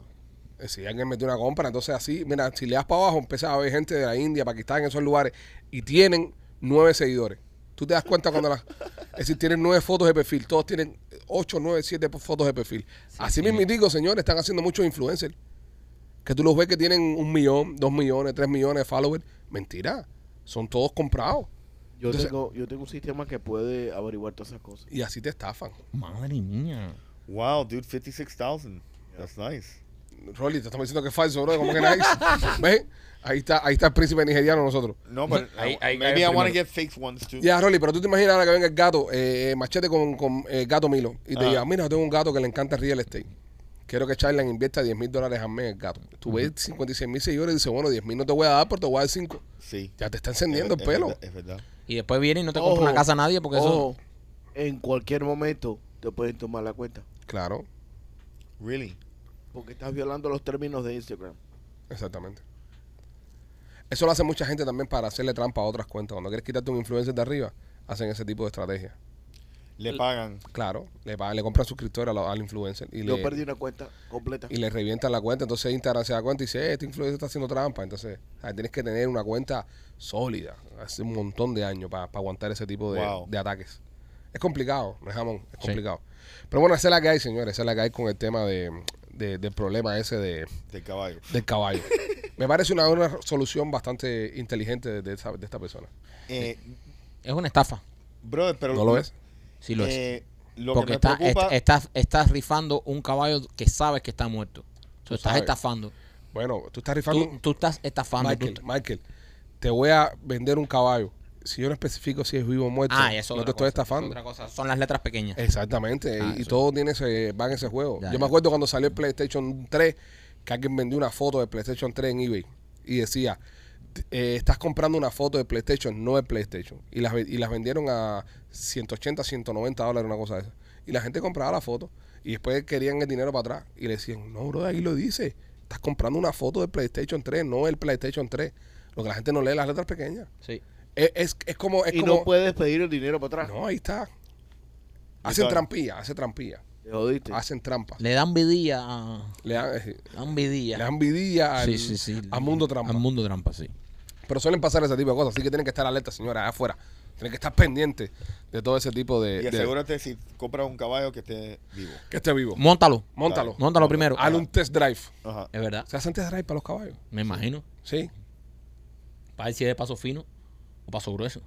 Eh, Si alguien metió una compra, entonces así, mira, si le das para abajo, empieza a ver gente de la India, Pakistán, en esos lugares, y tienen nueve seguidores. Tú te das cuenta cuando las. Es decir, tienen nueve fotos de perfil. Todos tienen ocho, nueve, siete fotos de perfil. así sí. mismo digo, señores, están haciendo muchos influencers. Que tú los ves que tienen un millón, dos millones, tres millones de followers. Mentira. Son todos comprados. Yo, Entonces- tengo, yo tengo un sistema que puede averiguar todas esas cosas. Y así te estafan. Madre mía. Wow, dude, 56,000. That's nice. Rolly, te estamos diciendo que es falso, bro. ¿Cómo que nice? ¿Ves? Ahí está, ahí está el príncipe nigeriano nosotros. No, I- ahí maybe I want to get fake ones too. Ya, Rolly, pero tú te imaginas ahora que venga el gato, eh, machete con, con eh, gato Milo, y te Ah. diga, mira, yo tengo un gato que le encanta el real estate. Quiero que Charlan invierta 10 mil dólares al mes en el gato. Tú ves 56 mil seguidores y dices, bueno, 10 mil no te voy a dar, pero te voy a dar 5. Sí. Ya te está encendiendo Es- el es pelo. verdad, Es verdad. Y después viene y no te compra una casa a nadie porque eso. Ojo, en cualquier momento te pueden tomar la cuenta. Claro, Really? Porque estás violando los términos de Instagram. exactamente. Eso lo hace mucha gente también para hacerle trampa a otras cuentas. Cuando quieres quitarte un influencer de arriba, hacen ese tipo de estrategia. Le pagan. Claro, le, pagan- le compran suscriptores a la- al influencer y Yo le, perdí una cuenta completa. y le revientan la cuenta. Entonces Instagram se da cuenta y dice, eh, este influencer está haciendo trampa. Entonces sea, tienes que tener una cuenta sólida, hace un montón de años para aguantar ese tipo de, Wow. de ataques. Es complicado, no es jamón, es Sí. complicado. Pero bueno, esa es la que hay, señores, esa es la que hay con el tema de, de- del problema ese de, Del caballo. del caballo. Me parece una, una solución bastante inteligente de, de esa- de esta persona. Eh, Es una estafa. brother, pero. ¿No lo ves? Sí lo es. Eh, lo Porque que me está, preocupa. est- estás, estás rifando un caballo que sabes que está muerto. Tú estás sabes. estafando. Bueno, tú estás rifando... Tú, tú estás estafando. Michael, tú- Michael, te voy a vender un caballo. Si yo no especifico si es vivo o muerto, ah, eso no te estoy estafando. Otra cosa. Son las letras pequeñas. Exactamente, Ah, y, todo tiene ese, va en ese juego. Ya, Yo ya. me acuerdo cuando salió el PlayStation 3, que alguien vendió una foto de PlayStation 3 en eBay y decía, eh, estás comprando una foto de PlayStation, no de PlayStation. Y las, y las vendieron a 180, 190 dólares, una cosa de esa. Y la gente compraba la foto y después querían el dinero para atrás. Y le decían, no, bro, ahí lo dice. Estás comprando una foto de PlayStation 3, no el PlayStation 3. Lo que la gente no lee las letras pequeñas. Sí. Es, es, es como... Es y como no puedes pedir el dinero para atrás. no, ahí está. Hacen Entonces- trampilla, hacen trampilla. Te jodiste. Hacen trampa. Le dan vidilla a. Le dan, eh, dan vidilla. le dan vidilla al, Sí, sí, sí. al mundo trampa. Al mundo trampa, sí. Pero suelen pasar ese tipo de cosas, así que tienen que estar alerta, señora, allá afuera. Tienen que estar pendientes de todo ese tipo de... Y de- asegúrate si compras un caballo que esté vivo. que esté vivo. Móntalo. Móntalo. Móntalo primero. Hazle un test drive. Ajá. Es verdad. ¿Se hacen test drive para los caballos? Me imagino. Sí. Para ver si es de paso fino o paso grueso.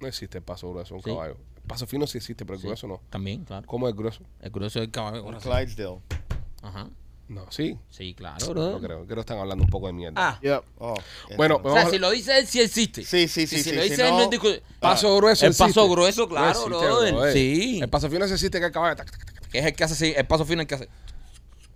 No existe el paso grueso un Sí. caballo. El paso fino sí existe, pero el Sí. grueso no. También, claro. ¿Cómo es grueso? El grueso del caballo. Un corazón. Clydesdale. Ajá. No, sí. Sí, claro, No bro. creo. Creo que están hablando un poco de mierda. Ah. Ya. Oh, Bueno, entonces- O sea, Vamos a- si lo dice él, sí existe. Sí, sí, sí, Si sí, lo si dice él, no- no es discu- Paso grueso El paso existe. grueso, claro, No existe, brother. brother. Sí. El paso fino sí existe que el caballo... tac, tac, tac, tac. Que es el que hace así, el paso fino es el que hace.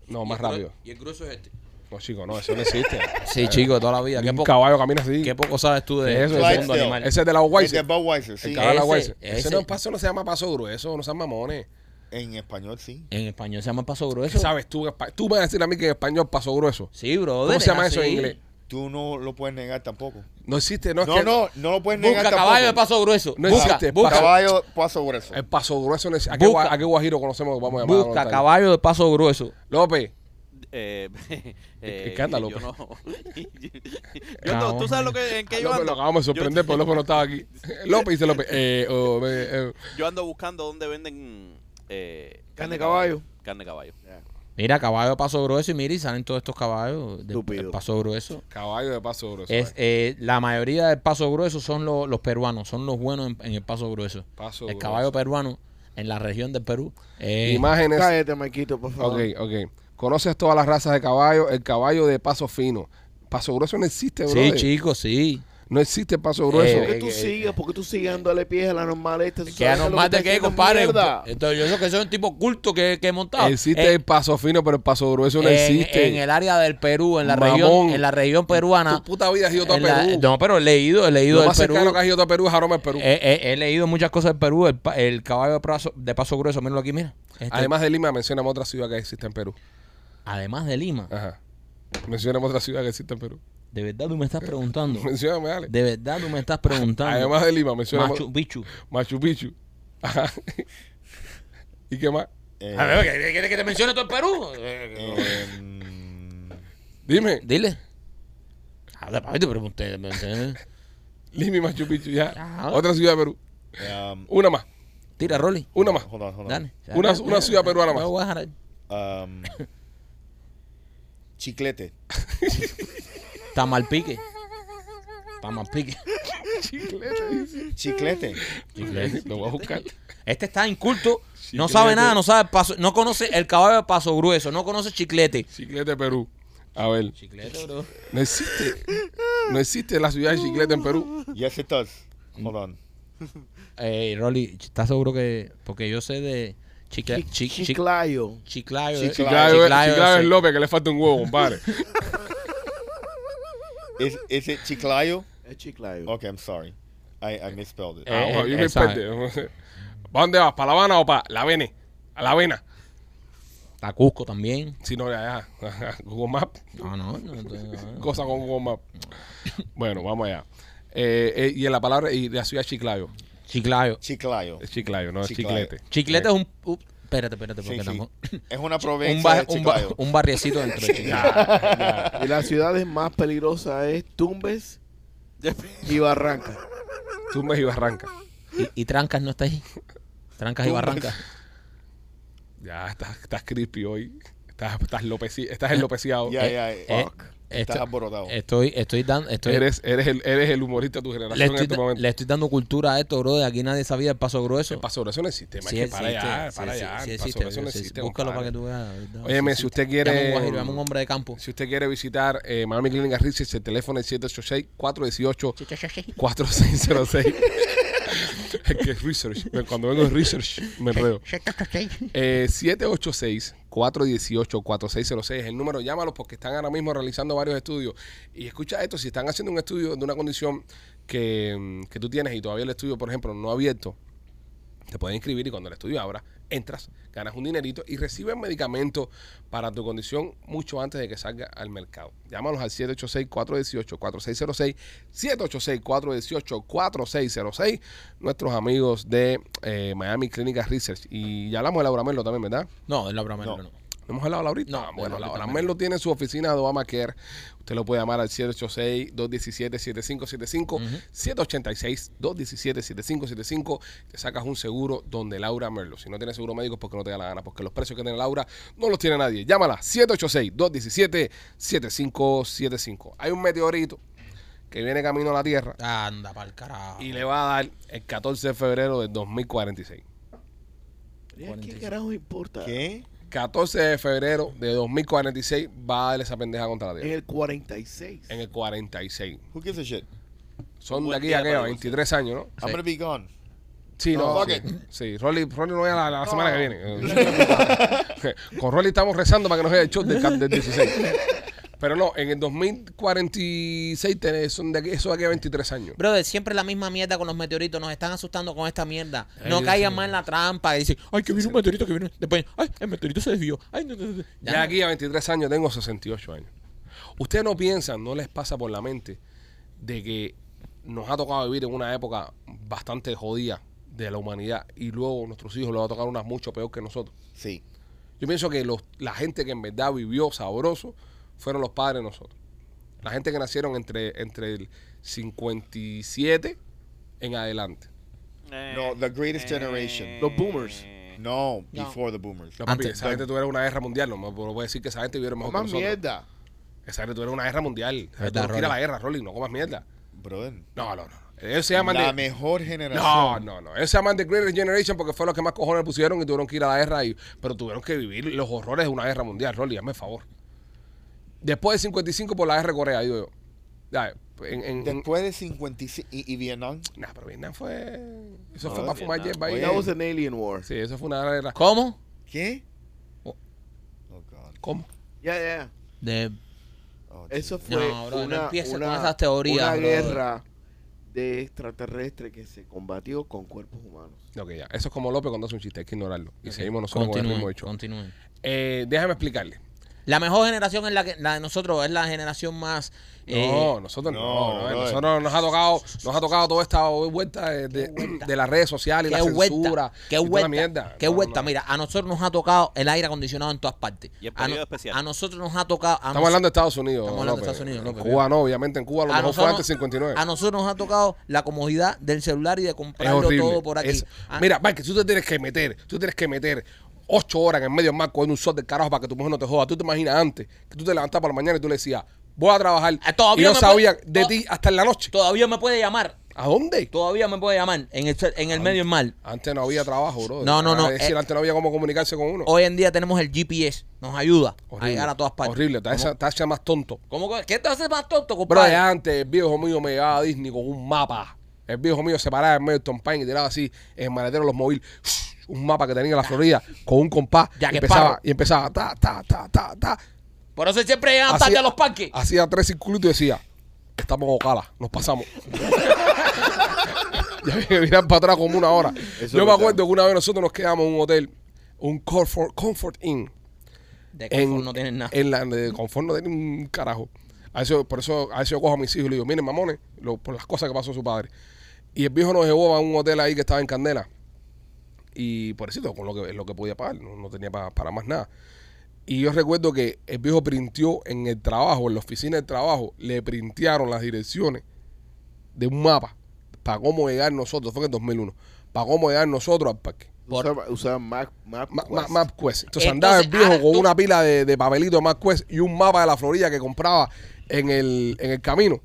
No, Y más el gru- rápido. Y el grueso es este. No, chico, no, eso no existe. Sí, chico, de toda la vida. Qué un poco, caballo camina así. qué poco sabes tú de ¿Qué es eso? del Clydesdale. mundo animal. Ese es de la Es de Weiser. Budweiser, sí. El caballo de la Ese, Weiser. Ese, ese. no, paso no se llama paso grueso, no sean mamones. En español, sí. En español se llama paso ¿Qué grueso. sabes tú? Tú me vas a decir a mí que en español paso grueso. Sí, bro. ¿Cómo se llama eso en inglés? Tú no lo puedes negar tampoco. No existe, no es No, que no, no lo puedes negar Busca tampoco. caballo de paso grueso. No busca, existe, busca, paso- Caballo, paso grueso. el paso grueso. no es- ¿A qué, Busca. gua- a qué guajiro conocemos? Vamos a llamar. busca a caballo de paso grueso. López, Eh, eh, ¿Qué anda, yo López? no. yo no, ¿Tú sabes lo que, en qué yo ando? lo acabamos de sorprender, Yo- pero López no estaba aquí. López dice López. Eh, oh, eh, eh, Yo ando buscando dónde venden eh, Carne de caballo. Carne de caballo. Mira, caballo de paso grueso y mira, y salen todos estos caballos de, paso grueso. Caballo de paso grueso. Es, eh. eh, la mayoría del paso grueso son los, los peruanos, son los buenos en, en el paso grueso. Paso el grueso. caballo peruano en la región del Perú. eh, Imágenes. Cállate, Maquito, por favor. Ok, ok. Conoces todas las razas de caballo. El caballo de paso fino. Paso grueso no existe, bro. sí, chicos, sí. No existe paso grueso. ¿Por Eh, qué tú eh, sigues? ¿Por qué tú sigues dándole pies a la normal Que sabes anormal de qué, compadre. Entonces, yo eso que soy un tipo culto que, que he montado. existe Eh, el paso fino, pero el paso grueso no en, existe. en el área del Perú, en la Mamón. región, en la región peruana. Tu puta vida has ido a la- Perú. no, pero he leído, he leído Lo del más Perú. cercano que has ido a Perú es Aroma del Perú. He, he- he leído muchas cosas del Perú. El, pa- el caballo de paso, de paso grueso, míralo aquí, mira. Este- Además de Lima, mencioname otra ciudad que existe en Perú. Además de Lima. Ajá. Mencioname otra ciudad que existe en Perú. De verdad tú me estás preguntando. Mencióname, dale. De verdad tú me estás preguntando. Además de Lima, mencioname Machu Picchu. Machu Picchu. Ajá. ¿Y qué más? Eh, A ver, ¿qué- ¿quieres que te mencione todo el Perú? em, Dime. Dile. Habla, papi, te pregunté. Lima y Machu Picchu, ya. Ya. Otra ciudad de Perú. um, Una más. Tira, Rolly. Una más. hold on, hold on. Dale. Una- una ciudad peruana más. voy a dejar ahí. Um, chiclete. Tamalpique. Tamalpique. Chiclete. Lo voy a buscar. Este está inculto. No Chiclete. sabe nada, no sabe paso, no conoce el caballo de paso grueso, no conoce chiclete. Chiclete Perú. A ver. Chiclete, bro. No existe. No existe la ciudad de Chiclete en Perú. Yes, it does. Hold on. Eh, Rolly, ¿estás seguro que.? Porque yo sé de. Chicle, Chi- chi- chi- Chiclayo. chiclayo. Chiclayo. Chiclayo, es- Chiclayo, Chiclayo es sí. López, que le falta un huevo, compadre. Is it Chiclayo? Es Chiclayo. Okay, I'm sorry. I, I misspelled it. Eh, Ah, perdí. ¿Para dónde vas? ¿Para La Habana o para La Vene? A La Avena. A Cusco también. Si no, allá. Google Maps. No, no, no, no. Cosa con Google Maps. Bueno, vamos allá. Eh, eh, y en la palabra, y de la ciudad Chiclayo. Chiclayo. Chiclayo. Es Chiclayo, no es Chiclayo. Chiclete. Chiclete es un. uh, espérate, espérate, porque sí. estamos- Es una Un, provincia ba- de un, ba- Chiclayo. un barriecito dentro de Chiclayo. Y las ciudades más peligrosas es Tumbes y Barranca. Tumbes y Barranca. y, y Trancas no está ahí. Trancas y Tumbes. Barrancas. Ya, estás, estás crispy hoy. Estás, estás, lopeci- estás enlopeciado. Ya, Eh, ya. eh, fuck. Estás alborotado. Estoy, estoy dando. Estoy, Eres, eres, el, eres el humorista de tu generación le, en estoy, este da- momento. le estoy dando cultura a esto, bro. De aquí nadie sabía el paso grueso. El paso grueso no existe. Sí que para allá, sí, para sí, allá. sí el paso grueso no existe. Búscalo para que tú veas. Óyeme, si usted quiere- Llama un hombre de campo. Si usted quiere visitar eh, Miami Clinic Research, el teléfono es 786-418-4606. es que es research. Cuando vengo de research, me enredo. Eh, 786-418-4606 es el número. Llámalos porque están ahora mismo realizando varios estudios. Y escucha esto, si están haciendo un estudio de una condición que, que tú tienes y todavía el estudio, por ejemplo, no ha abierto, te pueden inscribir y cuando el estudio abra, entras, ganas un dinerito y recibes medicamentos para tu condición mucho antes de que salga al mercado. Llámanos al 786-418-4606, 786-418-4606, nuestros amigos de eh, Miami Clinical Research. Y ya hablamos de Laura Merlo también, ¿verdad? No, es la broma, no. No. No. ¿No hemos hablado ahorita? No, Ah, bueno, de Laura Merlo tiene su oficina de Obamacare. Usted lo puede llamar al 786-217-7575, 786-217-7575. Te sacas un seguro donde Laura Merlo. Si no tienes seguro médico es porque no te da la gana, porque los precios que tiene Laura no los tiene nadie. Llámala, 786-217-7575. Hay un meteorito que viene camino a la Tierra Anda pa'l carajo. y le va a dar el 14 de febrero del 2046. ¿Y a ¿Qué carajo importa? ¿Qué? 14 de febrero de 2046 va a dar esa pendeja contra la En Tierra. el 46. En el 46. Who gives a shit? Son de aquí a qué, para 23 años, ¿no? I'm gonna be gone. Sí, no. No, sí. Sí, Rolly, Rolly no vaya la, la semana que viene. Con Rolly estamos rezando para que nos vea el show del, cap- del 16. Pero no, en el 2046 tenés- son de aquí, eso de aquí a 23 años. Brother, siempre la misma mierda con los meteoritos. Nos están asustando con esta mierda. Ay, No Dios caigan más en la trampa. Y dicen, ay, que vino un meteorito que vino. Después, ay, el meteorito se desvió. Ay, no, no, no. Ya aquí a 23 años tengo 68 años. Ustedes no piensan, no les pasa por la mente de que nos ha tocado vivir en una época bastante jodida de la humanidad y luego nuestros hijos les va a tocar unas mucho peor que nosotros. Sí. Yo pienso que los, la gente que en verdad vivió sabroso fueron los padres de nosotros. La gente que nacieron entre, entre el 57 en adelante. No, the greatest generation. Los boomers. No, No. before the boomers. No, papi, Antes. esa gente tuviera una guerra mundial. No me no puedo decir que esa gente viviera mejor que Más nosotros. mierda. Esa gente tuviera una guerra mundial. Esa gente Verdad, la guerra, Rolly. No comas mierda. Brother. No, no, no. Ellos se llaman La de... mejor generación. No, no, no. Ellos se llaman The Greatest Generation porque fue lo que más cojones pusieron y tuvieron que ir a la guerra. Y, pero tuvieron que vivir los horrores de una guerra mundial, Rolly. Hazme el favor. Después de 55 por la de Corea, digo yo. Ya, en, en, en- Después de 55 y, y Vietnam. Nah, pero Vietnam fue... Eso No, fue para fumar Vietnam. hierba ahí. Oye. That was an alien war. Sí, eso fue una guerra. ¿Cómo? ¿Qué? Oh. Oh, God. ¿Cómo? Ya, ya. De Oh, Eso fue No, bro, no una, con una- esas teorías, una bro. guerra de extraterrestres que se combatió con cuerpos humanos. Ok, ya. Eso es como López cuando hace un chiste, hay que ignorarlo. Y seguimos nosotros con el mismo hecho. continúen. Eh, déjame explicarle. La mejor generación es la que la de nosotros, es la generación más eh, No, nosotros no. no, no, brother. nosotros nos ha tocado, nos ha tocado toda esta vuelta de, de- de las redes sociales y Qué la censura. vuelta, qué y toda la vuelta, mierda. qué No, vuelta. no. Mira, a nosotros nos ha tocado el aire acondicionado en todas partes. Y el a, periodo especial. a nosotros nos ha tocado. a Estamos nos- hablando de Estados Unidos. Estamos hablando de López. Estados Unidos, En López, Cuba no, obviamente en Cuba a lo a mejor fue antes 59. A nosotros nos ha tocado la comodidad del celular y de es comprarlo horrible. todo por aquí. Es- Ah, Mira, Mike, tú te tienes que meter, tú tienes que meter ocho horas en el medio del mar con un sol del carajo para que tu mujer no te joda. Tú te imaginas antes que tú te levantabas por la mañana y tú le decías, voy a trabajar Ah, todavía y no puede- de ti hasta en la noche. todavía me puede llamar. ¿A dónde? Todavía me puede llamar en el, en el medio del mar. Antes no había trabajo, bro. No, no, no, Es decir, eh, antes no había cómo comunicarse con uno. Hoy en día tenemos el GPS. Nos ayuda a llegar a todas partes. Horrible, te hace, te hace más tonto. ¿Cómo ¿Qué te hace más tonto, compadre? de antes, el viejo mío me llevaba a Disney con un mapa. El viejo mío se paraba en medio del Tompine y tiraba así en el maletero los móviles un mapa que tenía en la Florida con un compás. Ya y que empezaba, paro. y empezaba ta, ta, ta, ta, ta. Por eso siempre llegan tarde a los parques. Hacía tres circulitos y decía, estamos en Ocala, nos pasamos. ya había que mirar para atrás como una hora. Yo me acuerdo que una vez nosotros nos quedamos en un hotel, un Comfort, Comfort Inn. De en, confort no tienen nada. En la de confort no tiene un carajo. A eso, por eso a veces yo cojo a mis hijos y le digo, miren, mamones, lo- por las cosas que pasó su padre. Y el viejo nos llevó a un hotel ahí que estaba en Candela. Y por eso, con lo que, lo que podía pagar, no, no tenía pa- para más nada. Y yo recuerdo que el viejo printió en el trabajo, en la oficina del trabajo, le printearon las direcciones de un mapa para cómo llegar nosotros, fue en el 2001, para cómo llegar nosotros al parque. Por- Usaba, Map, Map Ma- ma- Quest. MapQuest. Entonces Entonces, andaba el viejo ahora con tú- una pila de, de papelito de MapQuest y un mapa de la Florida que compraba en el, en el camino.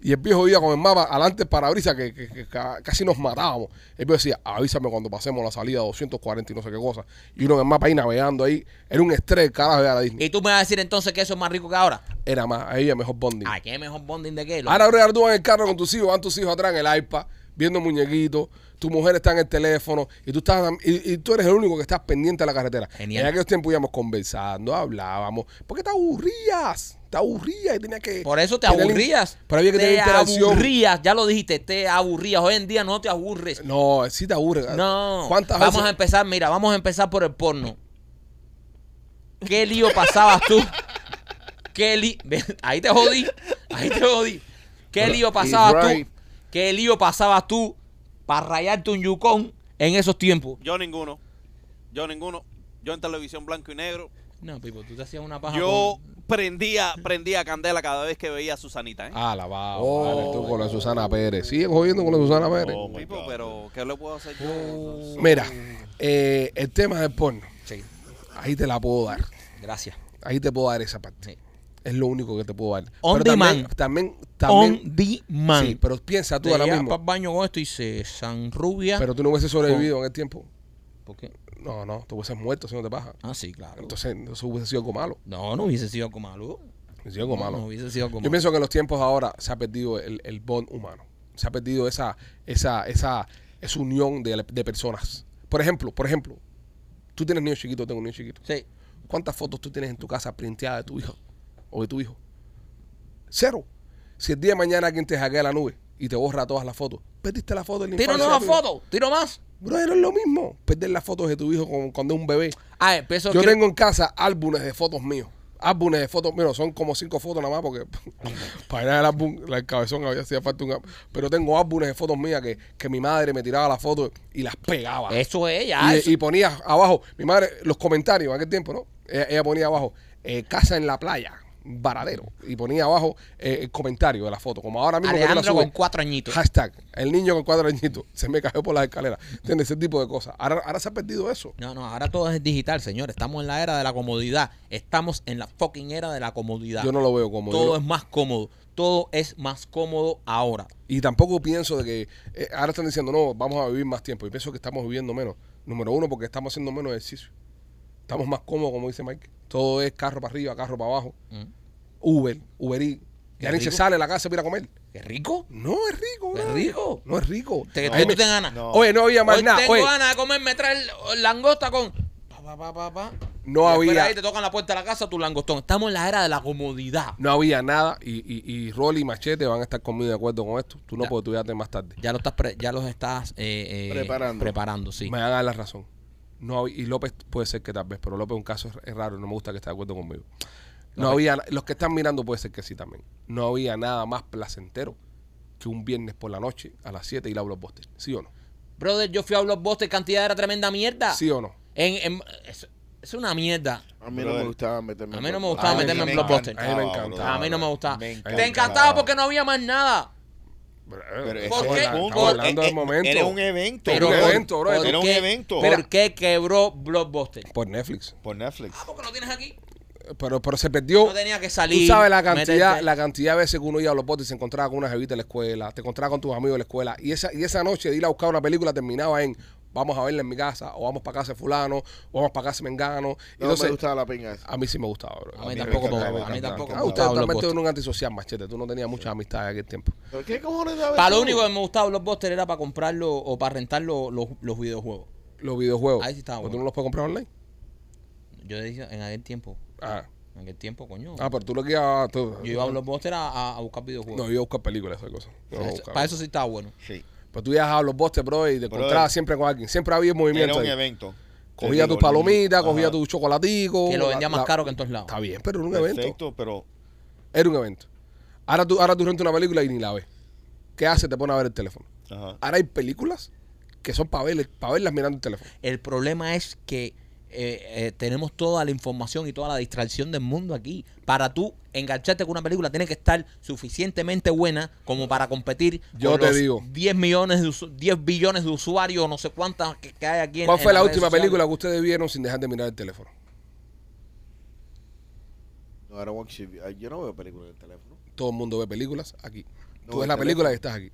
Y el viejo iba con el mapa adelante para brisa que, que- que ca- casi nos matábamos. El viejo decía, avísame cuando pasemos la salida 240 y no sé qué cosa. Y uno en el mapa ahí navegando ahí. Era un estrés, carajo, de la Disney. Y tú me vas a decir entonces que eso es más rico que ahora. Era más, ahí había mejor bonding. Ay, qué mejor bonding de qué. loco? Ahora, ahora tú vas en el carro con tus hijos, van tus hijos atrás en el iPad, viendo muñequitos, tu mujer está en el teléfono y tú estás y, y tú eres el único que estás pendiente de la carretera. Genial. En aquellos tiempos íbamos conversando, hablábamos, porque te aburrías, te aburrías y tenías que Por eso te tener- aburrías. Pero había que te tener interacción. aburrías, ya lo dijiste, te aburrías. Hoy en día no te aburres. No, sí te aburre. No. ¿Cuántas vamos veces? a empezar, mira, vamos a empezar por el porno. ¿Qué lío pasabas tú? ¿Qué lío? Ahí te jodí. Ahí te jodí. ¿Qué Pero- lío pasabas tú? ¿Qué lío pasabas tú para rayarte un yucón en esos tiempos? Yo ninguno. Yo ninguno. Yo en televisión blanco y negro. No, Pipo, tú te hacías una paja. Yo con- prendía, prendía candela cada vez que veía a Susanita, ¿eh? Ah, la va, Oh. vale, tú con la Susana Pérez. Siguen jodiendo con la Susana Pérez. Oh, Pipo, God. pero ¿qué le puedo hacer Oh. yo? Mira, eh, el tema del porno, Sí, ahí te la puedo dar. gracias. Ahí te puedo dar esa parte. Sí. Es lo único que te puedo dar. On Pero también, demand. también, también, On demand. Sí, pero piensa tú Te ahora mismo. para el baño con esto y se sanrubia. Pero tú no hubieses sobrevivido en el tiempo. ¿Por qué? No, no, tú hubieses muerto si no te pasa. Ah, sí, claro. Entonces, eso hubiese sido algo malo. no, no hubiese sido algo. Hubiese sido algo No, malo. no hubiese sido como Yo pienso que en los tiempos ahora se ha perdido el, el bond humano. Se ha perdido esa, esa, esa, esa unión de, de personas. Por ejemplo, por ejemplo, tú tienes niños chiquitos, tengo un niño chiquito. Sí. ¿Cuántas fotos tú tienes en tu casa printeadas de tu hijo o de tu hijo? Cero. Si el día de mañana alguien te hackea la nube y te borra todas las fotos, perdiste la foto de la infancia de tu fotos, tiro más. Bro, no es lo mismo. Perder las fotos de tu hijo con- cuando es un bebé. Ah, empiezo Yo que- tengo en casa álbumes de fotos míos. Álbumes de fotos míos. Son como cinco fotos nada más porque para llenar el álbum, la- el cabezón había hacía falta un álbum. Pero tengo álbumes de fotos mías que, que mi madre me tiraba las fotos y las pegaba. Eso es ya. y, eso- y ponía abajo, mi madre, los comentarios en aquel tiempo, ¿no? Ella, ella ponía abajo, eh, casa en la playa. Varadero. Y ponía abajo eh, el comentario de la foto. Como ahora mismo que tú la Alejandro con cuatro añitos. Hashtag, el niño con cuatro añitos se me cayó por las escaleras. ¿Entiendes? Ese tipo de cosas. Ahora, ahora se ha perdido eso. No, no, ahora todo es digital, señor. Estamos en la era de la comodidad. Estamos en la fucking era de la comodidad. Yo no lo veo como todo es más cómodo. Todo es más cómodo ahora. Y tampoco pienso de que eh, ahora están diciendo, no, vamos a vivir más tiempo. Y pienso que estamos viviendo menos. Número uno, porque estamos haciendo menos ejercicio. Estamos más cómodos, como dice Mike. Todo es carro para arriba, carro para abajo. Mm. Uber, Uber Eats. Ya ni se sale a la casa para ir a comer. ¿Qué rico? No es rico, ¿Es rico? No es rico. ¿Te, tú me- te ganas? No. Oye, no había más Hoy nada. tengo Oye, ganas de comerme traer langosta con... Pa, pa, pa, pa, pa. No Y había- ahí te tocan la puerta de la casa tu langostón. Estamos en la era de la comodidad. no había nada. Y, y, y Rolly y Machete van a estar conmigo de acuerdo con esto. Tú no, Ya. porque tú ya te más tarde. Ya, lo estás pre- ya los estás eh, eh, Preparando. preparando, sí. Me van a dar la razón. No, y López puede ser que tal vez, pero López es un caso es, es raro y no me gusta que esté de acuerdo conmigo. No López. había, los que están mirando puede ser que sí también. No había nada más placentero que un viernes por la noche a las 7 ir a Blockbuster. ¿Sí o no? Brother, yo fui a Blockbuster, cantidad era tremenda mierda. ¿Sí o no? En, en- es, es una mierda. A mí no Brother. me gustaba meterme. A en mí no me Blockbuster. gustaba A mí meterme me en Blockbuster. A mí me encantaba. A mí no me gustaba. Me Te encantaba. porque no había más nada. Pero ¿Por qué? hablando del momento. Era un evento. Pero un por- evento, bro. ¿por Era un evento. ¿Por qué quebró Blockbuster? Por Netflix. Por Netflix. Ah, porque lo tienes aquí. Pero, pero se perdió. No tenía que salir. Tú sabes la cantidad, meterte- la cantidad de veces que uno iba a los botes y se encontraba con una jevita en la escuela, te encontraba con tus amigos en la escuela. Y esa, y esa noche de ir a buscar una película terminaba en vamos a verla en mi casa, o vamos para casa de fulano, o vamos para casa de Mengano. Y No entonces, me gustaba la pinga esa. a mí sí me gustaba, bro. A mí me tampoco, encantaba, me- me a mí tampoco Ah, me usted Blockbuster. en un antisocial, machete. Tú no tenías muchas amistades en aquel tiempo. ¿Pero qué cojones Para lo único que me gustaba Blockbuster era para comprarlo o para rentar lo- los- los videojuegos. Los videojuegos. Ahí sí estaba ¿Pero ¿Tú bueno. no los puedes comprar online? Yo decía en aquel tiempo. Ah, En aquel tiempo, coño. ah pero tú lo que ibas... tú- yo iba a Blockbuster a, a- a buscar videojuegos. No, yo iba a buscar películas, esas cosas. No Eso- para eso sí estaba bueno. Sí. Pero tú ibas a los bostes, bro, y te Brother. encontrabas siempre con alguien. Siempre había movimiento Era un ahí. evento. Cogía tus palomitas, cogía tu chocolatico. Que lo la- vendía más la- caro que en todos lados. Está bien, pero era un evento. Pero Era un evento. Ahora tú, ahora tú rentas una película y ni la ves. ¿Qué hace? Te pone a ver el teléfono. ajá. Ahora hay películas que son para verlas, para verlas mirando el teléfono. El problema es que eh, eh, tenemos toda la información y toda la distracción del mundo aquí. Para tú engancharte con una película tiene que estar suficientemente buena como para competir Yo con te los digo. 10 millones de usu- 10 billones de usuarios, no sé cuántas que, que hay aquí en ¿Cuál en fue la última sociales. película que ustedes vieron sin dejar de mirar el teléfono? No, I don't watch Yo no veo películas en el teléfono. Todo el mundo ve películas aquí. No, tú ves la película y estás aquí.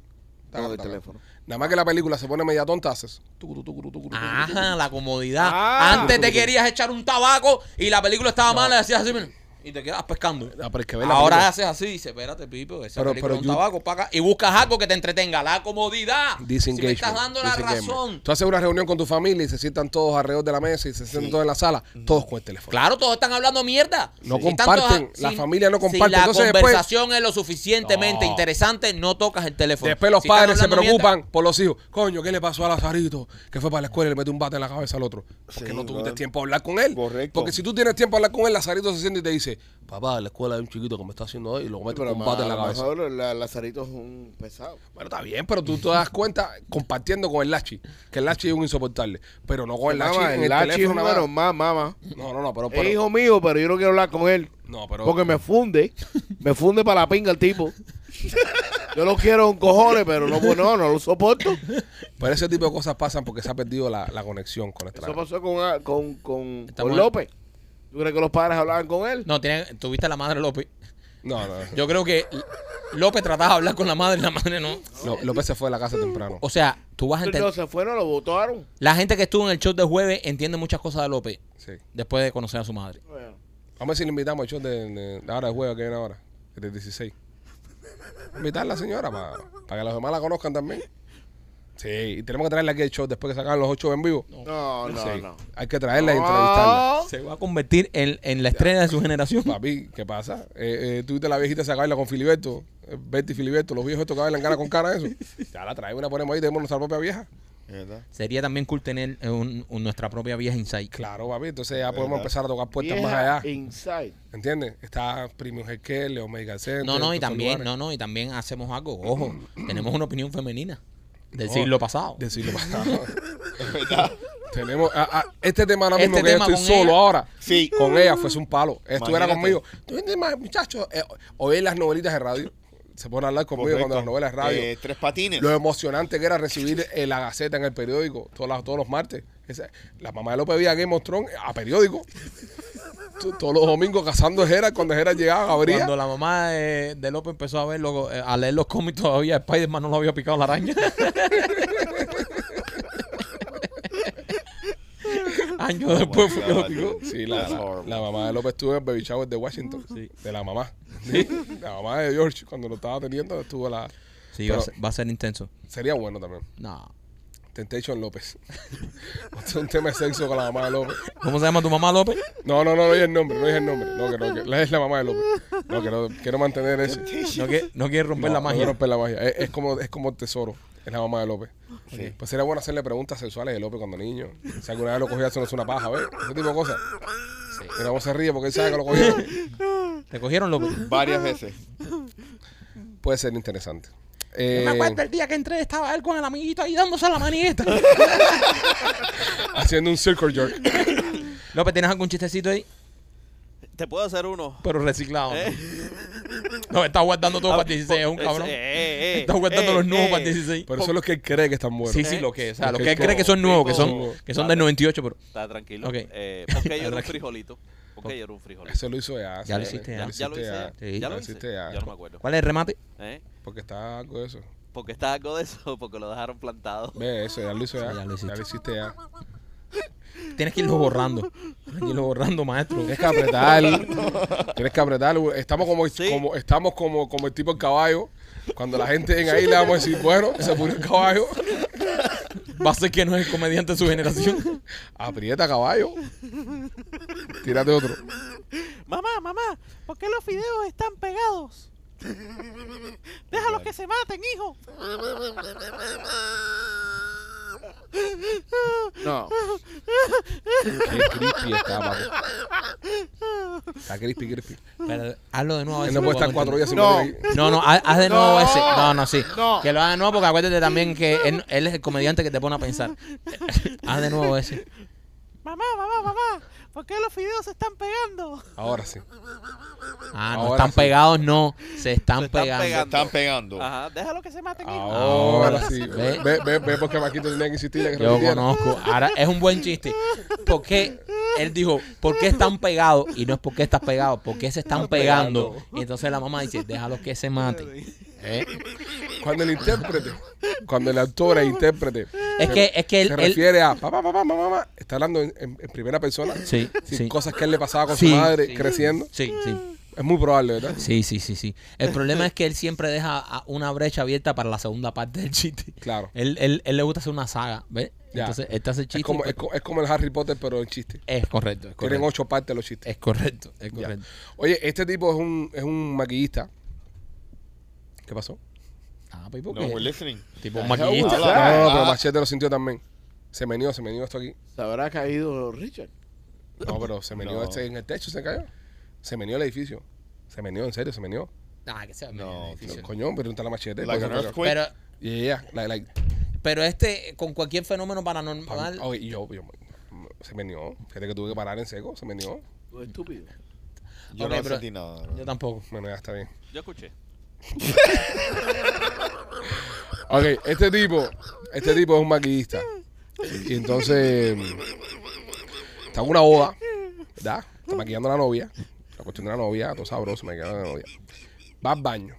Teléfono. Nada más que la película se pone media tonta, haces. tucuru, tucuru, tucuru. Ajá, la comodidad. Ah. Antes te querías echar un tabaco y la película estaba mala y hacías así, mira, y te quedas pescando. Ah, pero es que ver la Ahora película- haces así y dices, espérate, Pipo, esa Pero- pero un you- tabaco, paga, y buscas algo que te entretenga, la comodidad. Si me estás dando la razón. Tú haces una reunión con tu familia y se sientan todos alrededor de la mesa y se sientan todos en la sala, todos con el teléfono. Claro, todos están hablando mierda. No Si comparten, la si- familia no Si comparte. la Entonces después- conversación es lo suficientemente No. interesante, no tocas el teléfono. Después los Si padres se mierda, preocupan por los hijos. Coño, ¿qué le pasó a Lazarito? Que fue para la escuela y le metió un bate en la cabeza al otro. Porque Sí, no tuviste tiempo a hablar con él. Correcto. Porque si tú tienes tiempo a hablar con él, Lazarito se siente y te dice, papá, en la escuela hay un chiquito que me está haciendo hoy y lo mete un bate en la cabeza. mejor la, Lazarito es un pesado. Bueno, está bien, pero tú te das cuenta compartiendo con el Lachi, que el Lachi es un insoportable. Pero no con el Lachi Mamá, en el Lachi es teléfono. un nada. normal, mamá. No, no, no, pero... Es hijo mío, pero yo no quiero hablar con él. no, pero... Porque me funde. Me funde para la pinga el tipo. Yo lo quiero con cojones, pero no, no, no lo soporto. pero ese tipo de cosas pasan porque se ha perdido la, la conexión con nuestra... Eso pasó con, ah, con, con, con López. ¿Tú crees que los padres hablaban con él? No, tiene, tuviste a la madre López. No, no. Yo creo que López trataba de hablar con la madre y la madre no. López se fue de la casa temprano. O sea, tú vas a No entender. se fueron, lo votaron. La gente que estuvo en el show de jueves entiende muchas cosas de López Sí. después de conocer a su madre. Bueno, Vamos a ver si le invitamos al show de, de, de ahora de juego que viene ahora, el del 16. Invitar a la señora para, para que los demás la conozcan también. Sí, y tenemos que traerle aquí el show después que sacan los ocho en vivo. No, no, Sí. no. Hay que traerla y entrevistarla. No. Se va a convertir en, en la estrella de su generación. Papi, ¿qué pasa? Eh, eh, tú viste la viejita se baila con Filiberto, eh, Betty Filiberto, los viejos estos que bailan cara con cara, eso. Ya la traemos y la ponemos ahí, tenemos nuestra propia vieja. ¿Verdad? Sería también cool tener eh, un- un- nuestra propia vieja Insight. Claro, papi, entonces ya podemos ¿Verdad? empezar a tocar puertas más Vieja allá. Inside. ¿Entiendes? Está Premium Healthcare, Leo Medical Center. No, no, y todos también, lugares. no, no, y también hacemos algo. Ojo, tenemos una opinión femenina del No, siglo pasado. Del siglo pasado. Tenemos este tema ahora mismo Este que yo estoy solo ella. ahora. Sí. Con ella fuese un palo. Estuviera conmigo. Tú muchachos, eh, oír las novelitas de radio. Se pone a hablar conmigo Correcto. cuando las novelas de radio. Eh, tres patines. Lo emocionante que era recibir eh, la gaceta en el periódico todas las- todos los martes. Esa- la mamá de López veía Game of Thrones a periódico. Todos los domingos cazando Gerard. Cuando Gerard llegaba, abría. Cuando la mamá de, de López empezó a ver lo- eh, a leer los cómics todavía, Spider-Man no lo había picado la araña. Años después fue que lo picó. Sí, la, la- mamá de López estuvo en el Baby Shower de Washington. De la mamá. Sí, La mamá de George, cuando lo estaba teniendo, estuvo la. Sí, va, a Pero- ser, va a ser intenso. Sería bueno también. No. Temptation López. Este es un tema de sexo con la mamá de López. ¿Cómo se llama tu mamá, López? No, no, no, no es el nombre, no es el nombre. No, que no, que es la mamá de López. No, que no, quiero mantener eso. No, que, no quiere romper No, la no magia. quiero romper la magia. Es, es como, es como el tesoro. Es la mamá de López. Sí. Pues sería bueno hacerle preguntas sexuales de López cuando niño. Si alguna vez lo cogió haciéndose una paja, ¿ves? Ese tipo de cosas. Mira cómo se ríe porque él sabe que lo cogió. ¿Te cogieron, López? Varias veces. Puede ser interesante. Yo Eh, me acuerdo el día que entré, estaba él con el amiguito ahí dándose la manigueta. haciendo un circle jerk. López, ¿tienes algún chistecito ahí? Te puedo hacer uno. Pero reciclado. ¿Eh? No, está guardando todo para el 16, es un Eh, cabrón. eh, eh, Está guardando eh, los nuevos eh. para el 16. Pero eso es lo que él cree que están buenos. Sí, sí, lo que, o sea, lo Porque que él cree que son nuevos, que son, que son del 98, pero Está tranquilo. Ok. Eh, porque yo era un Porque yo era un frijolito. Eso lo hizo ya. Ya lo hiciste ya. Ya lo Ya lo hiciste hice. ya. Ya lo lo hiciste ya. Ya no me acuerdo. ¿cuál es el remate? ¿Eh? Porque está algo de eso. Porque está algo de eso, porque lo dejaron plantado. Ve eso, ya lo hizo ya. Sí, ya lo hiciste. hiciste ya. Tienes que irlo borrando. Tienes que irlo borrando, maestro. Tienes que apretar. tienes que apretar. Estamos como, Sí. como estamos como, como el tipo del caballo. Cuando la gente en ahí le vamos a decir, bueno, se murió el caballo. Va a ser que no es el comediante de su generación. Aprieta caballo. Tírate otro. Mamá, mamá, ¿por qué los fideos están pegados? Déjalos que se maten, hijo. No. Qué crispy está, papi. Está crispy, crispy. Pero hazlo de nuevo. Él no lo puede estar cuatro días sin No. No, no, haz, haz de nuevo No. ese. No, no, sí. No. Que lo haga de nuevo porque acuérdate también que él, él es el comediante que te pone a pensar. haz de nuevo ese. Mamá, mamá, mamá, ¿por qué los fideos se están pegando? Ahora sí. Ah, no Ahora están sí. pegados, no. Se están Se están pegando. Se pegando. están pegando. Ajá, déjalos que se maten, hijo. Ahora sí. Ve, ve, ve, ve porque Maquito tenía que insistir en que Yo repitiera. conozco. Ahora es un buen chiste. Porque él dijo, ¿por qué están pegados? Y no es porque estás pegado, porque se están Están pegando. pegando. Y entonces la mamá dice, déjalos que se maten. ¿Eh? Cuando el intérprete, cuando el autor e intérprete Es que, es que él, se él- refiere a papá, papá, mamá, mamá, está hablando en, en- en primera persona. Sí, sin sí. cosas que él le pasaba con Sí, su madre sí. creciendo. Sí, sí. Es muy probable, ¿verdad? Sí, sí, sí, sí. El problema es que él siempre deja una brecha abierta para la segunda parte del chiste. Claro. Él, él, él le gusta hacer una saga, ¿ves? Ya. Entonces, él te hace chiste. Es como, pues- es, co- es como el Harry Potter, pero en chiste. es correcto, es Tienen ocho partes los chistes. Es correcto, es Ya. correcto. Oye, este tipo es un, es un maquillista. ¿Qué pasó? Ah, pues, ¿por No, we're listening. Tipo un No, maquillista. no, pero Ah. Machete lo sintió también. Se menió, se menió esto aquí. Se habrá caído Richard. No, pero se menió No. este en el techo, se cayó. Se menió el edificio. Se menió, en serio, se menió. Ah, que sea No, difícil. Coño, pero a la machete. Like pues, an pero- earthquake. Pero, Yeah, yeah, like, like, pero este, con cualquier fenómeno paranormal, Oye, y yo, yo- se menió. Fíjate que tuve que parar en seco, se menió. Tú estúpido. Yo Ok, no pero- sentí nada. yo tampoco. Bueno, ya está bien. Yo escuché. Ok, este tipo, este tipo es un maquillista. Y entonces está en una boda, ¿verdad? Está maquillando a la novia. La cuestión de la novia, todo sabroso, maquillando a la novia. Va al baño.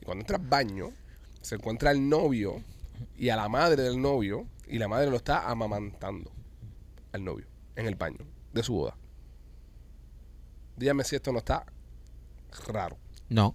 Y cuando entra al baño, se encuentra el novio y a la madre del novio. Y la madre lo está amamantando al novio en el baño de su boda. Dígame si esto no está raro. No,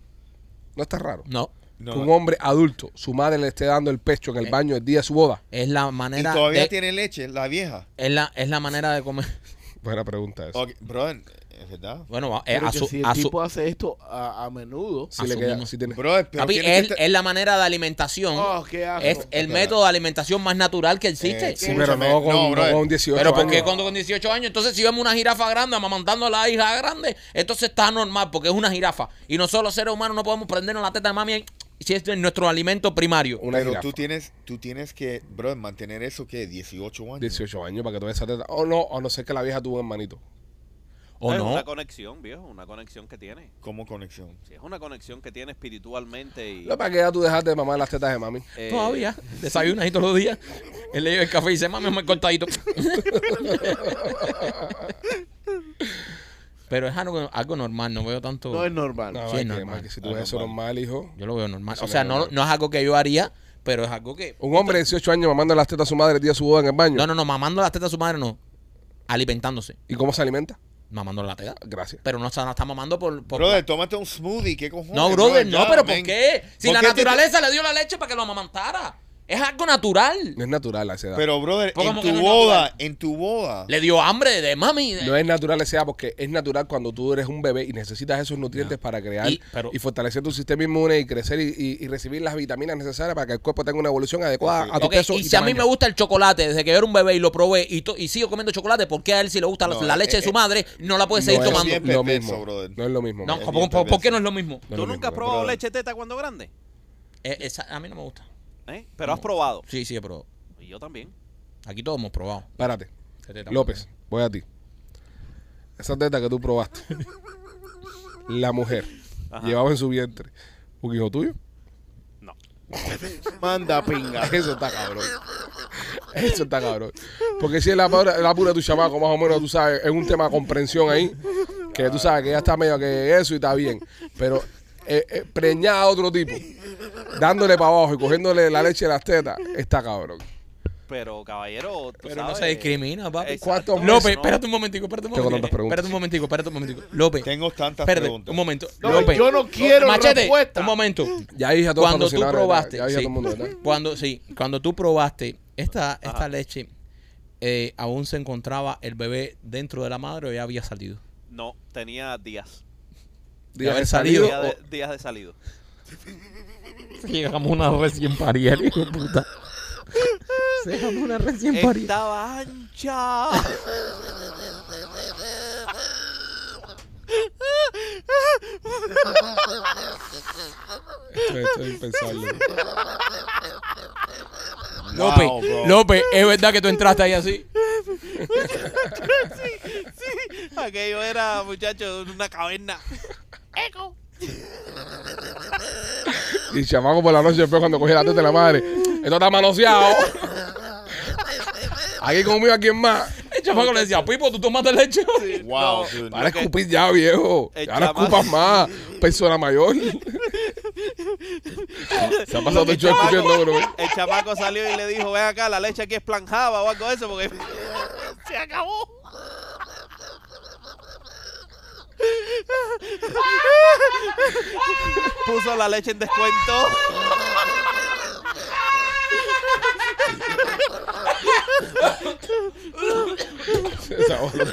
No está raro. no. No. Que un hombre adulto, su madre le esté dando el pecho en el Eh. baño el día de su boda. Es la Y manera todavía de, tiene leche, la vieja. es la, es la manera de comer. Buena pregunta eso. Ok, brother, es verdad. Bueno, eh, a su, si el a su- tipo hace esto a, a menudo. Si le queda, si tiene- Brother, pero Papi, es, que te- es la manera de alimentación. Oh, qué asco. es el método de alimentación más natural que existe. Eh, Sí, pero no con, no, no con 18 Pero ¿por qué años. cuando con 18 años? Entonces, si vemos una jirafa grande amamantando a la hija grande, entonces está normal porque es una jirafa. Y nosotros los seres humanos no podemos prendernos la teta de mami y si es nuestro alimento primario. Una Pero jirafa. tú tienes, tú tienes que, bro, mantener eso que 18 años. 18 años para que tú veas esa teta. O no, o no sé que la vieja tuvo un hermanito. ¿O es no? una conexión, viejo, una conexión que tiene. Como conexión. Sí, es una conexión que tiene espiritualmente y... No, para que ya tú dejaste de mamar las tetas de mami. eh, Todavía. Desayunas ahí todos los días. Él le lleva el café y dice, mami, me cortadito. Pero es algo, algo normal, no veo tanto. No es normal. No, Sí, Mike, normal. Si tú Ah, ves eso normal. hijo. Yo lo veo normal. O sea, no es no es algo que yo haría, pero es algo que. Un hombre de 18 años mamando las tetas a su madre el día de su boda en el baño. No, no, no, mamando las tetas a su madre no. Alimentándose. ¿Y cómo se alimenta? Mamando la teta. Gracias. Pero no está, no está mamando por. por Brother, tómate un smoothie, ¿qué cojones? no, brother, no, ya, pero ¿por qué? Si ¿Por la qué te- naturaleza le dio la leche para que lo amamantara. Es algo natural. No es natural a esa edad. Pero, brother, ¿Cómo en que tu no es boda, natural? en tu boda. Le dio hambre de mami. No es natural esa edad porque es natural cuando tú eres un bebé y necesitas esos nutrientes para crear y, Y- pero- fortalecer tu sistema inmune y crecer y, y- y recibir las vitaminas necesarias para que el cuerpo tenga una evolución adecuada a tu Ok, peso. y si a mí tamaño. me gusta el chocolate desde que yo era un bebé y lo probé y, to- y sigo comiendo chocolate, ¿por qué a él si le gusta la- No, la leche eh, de su eh, madre no la puede seguir no es tomando? bien lo perverso, mismo. brother. No es lo mismo. No, es ¿por, bien por- por qué no es lo mismo? No es ¿Tú lo nunca has probado brother. leche teta cuando grande? Eh, esa- a mí no me gusta. ¿Eh? Pero has probado. Sí, sí, pero Y yo también. aquí todos hemos probado. Espérate. Ese teta- López, voy a ti. Esa teta que tú probaste, la mujer Ajá. llevaba en su vientre un hijo tuyo. No. Manda pinga. Eso está cabrón. Eso está cabrón. Porque si es la pura, la pura de tu chamaco, más o menos, tú sabes, es un tema de comprensión ahí. Que tú sabes que ya está medio que eso y está bien. Pero eh, eh, preñada a otro tipo, dándole para abajo y cogiéndole la leche de las tetas, está cabrón. Pero, caballero, tú Pero no sabes, se discrimina, papi. Exacto. ¿Cuántos meses? López, No. espérate un momentico, espérate un Tengo momentico. tantas preguntas. Espérate un momentico, espérate un momentico. López, Tengo tantas espérate preguntas. un momento. No, López, yo no quiero Machete, respuesta. un momento. Ya dije a todos Cuando tú probaste, Ya dije a sí. todo el mundo, ¿verdad? Cuando, sí, cuando tú probaste esta, esta Ajá. leche, eh, ¿aún se encontraba el bebé dentro de la madre o ya había salido? No, tenía días. Días haber de salido. salido. Días de, días de salido. Llegamos una recién parida, hijo de puta. Llegamos una recién parida. Estaba ancha. Esto, esto es impensable. López, Wow. López, ¿es verdad que tú entraste ahí así? Aquello era, muchachos, una caverna. Y chamaco por la noche después cuando cogí la teta de la madre. Esto está manoseado. Aquí conmigo, ¿a quién más? El chamaco le decía, Pipo, ¿tú tomaste leche? Wow, No, dude. Para escupir ya, viejo. El Ahora chamaco- escupas más. Persona mayor. Se ha pasado todo el escupiendo uno. ¿eh? El chamaco salió y le dijo, ven acá, la leche aquí es planjaba o algo de eso, porque se acabó. Puso la leche en descuento. Esa voz no.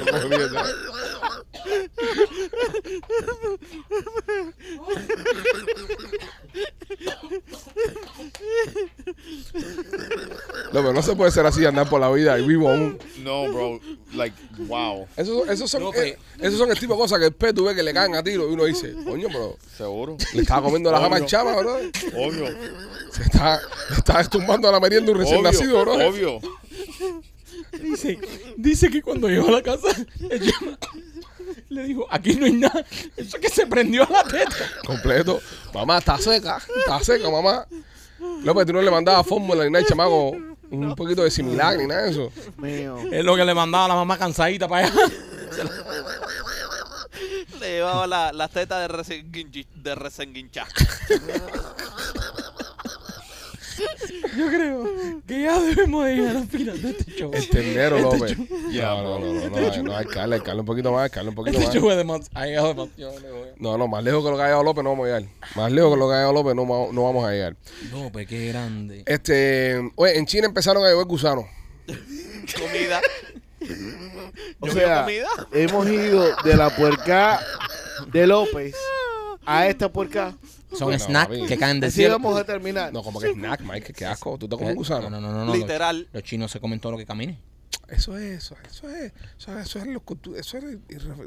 No, pero no se puede ser así, andar por la vida y vivo aún. No, bro. Like, wow. Esos, esos son, No, eh, esos son el tipo de cosas que después tú ves que le caen a tiro y uno dice, coño, pero Seguro. le estaba comiendo la jama al Obvio. chama, bro. Obvio. Se está, está estumbando a la merienda un recién Obvio. nacido, bro. Obvio. Dice, dice que cuando llegó a la casa, el chamaco le dijo, aquí no hay nada. Eso que se prendió a la teta. Completo. Mamá, está seca. Está seca, mamá. López, tú no le mandabas fórmula ni nada, chamaco. Un poquito de similar ni nada de eso. Mío. Es lo que le mandaba a la mamá cansadita para allá. Le llevaba la- las tetas de, resenguinchi- de resenguinchá. Yo creo que ya debemos de llegar al final de este show. El ternero, López. Ya, No, no, no, no, no, no, que darle un poquito más, darle un poquito Este más. show es demasiado. Ha llegado demasiado lejos. No, no, más lejos que lo que ha llegado López no vamos a llegar. Más lejos que lo que ha llegado López no, no vamos a llegar. No, pues qué grande. Este, oye, en China empezaron a llover gusanos. Comida. O ¿Llovió sea, comida? hemos ido de la puerca de López a esta puerca. Son No, snacks que caen del Así cielo. vamos a terminar. No, como que snack, Mike, qué asco. ¿Tú te comes un Eh, gusano? No, no, no, no. Literal. Los, los chinos se comen todo lo que camine. Eso es, eso, eso es, eso es, eso es, lo cultu- eso es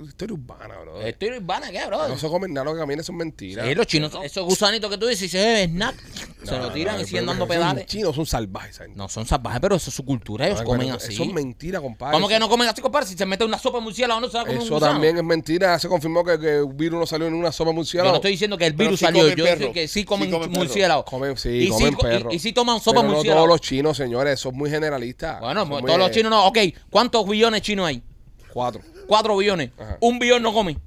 historia urbana, bro. Estoy urbana, ¿qué, bro? No se comen nada, lo que camina son mentiras. Sí, los chinos, esos gusanitos que tú dices, se ve snack, se lo tiran y siguen dando pedales. Los chinos son salvajes, ¿sabes? No, son salvajes, pero eso es su cultura, ellos comen bueno, así. Eso es mentira, compadre. ¿Cómo que Eso- no comen así, compadre? Si se mete una sopa murciélago, no se va a comer un Eso gusano. también es mentira. Se confirmó que, que el virus no salió en una sopa Yo murciélago. no estoy diciendo que el virus sí salió, comen yo digo que sí Sí comen comen perro. murciélago. Comen, sí, y comen sí, perro. Y, y sí toman sopa Pero no murciélago. todos los chinos, señores. Eso es muy generalista. Bueno, Son todos los chinos no. Ok, ¿cuántos billones chinos hay? Cuatro. Cuatro billones. Ajá. Un billón no come.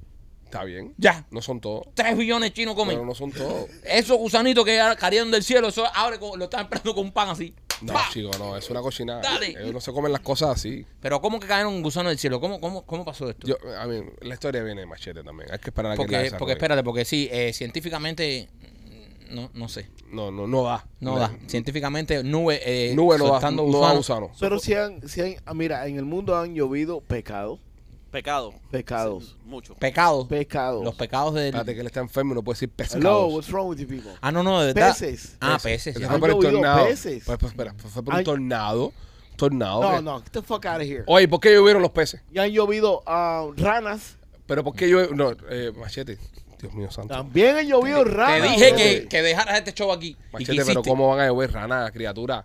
Está bien. Ya. No son todos. Tres billones chinos comen. Pero no son todos. Esos gusanitos que cayeron del cielo, eso abre con- lo están esperando con un pan así. No, ¡Pa! chico, no. Es una cochinada. Dale. Ellos no se comen las cosas así. Pero ¿cómo que cayeron gusanos del cielo? ¿Cómo, cómo, cómo pasó esto? Yo, a mí, la historia viene de machete también. Hay que esperar a que la porque, desarrolle. porque espérate, porque sí, eh, científicamente, no, no sé. No, no, no da. No da. Científicamente, nube, eh, Nube no da. No da gusano. Pero si han, si han, ah, mira, en el mundo han llovido pecados, Pecado. pecados, Sí, mucho. Pecados. pecados. Los pecados del... Espérate que él está enfermo y no puede decir Hello, pescados. what's wrong with you people? Ah, no, no, de verdad. Peces. Ah, peces. Ya. fue Han por el llovido tornado. peces. Pues, pues, espera, fue por un Ay. tornado. Tornado. No, que- no, get the fuck out of here. Oye, ¿por qué llovieron los peces? Y han llovido ah, ranas. Pero ¿por qué llovieron? No, eh, machete. Dios mío santo. También han llovido Te ranas. dije que, que dejaras este show aquí. ¿Y Machete, qué pero hiciste? ¿cómo van a llover ranas, criatura?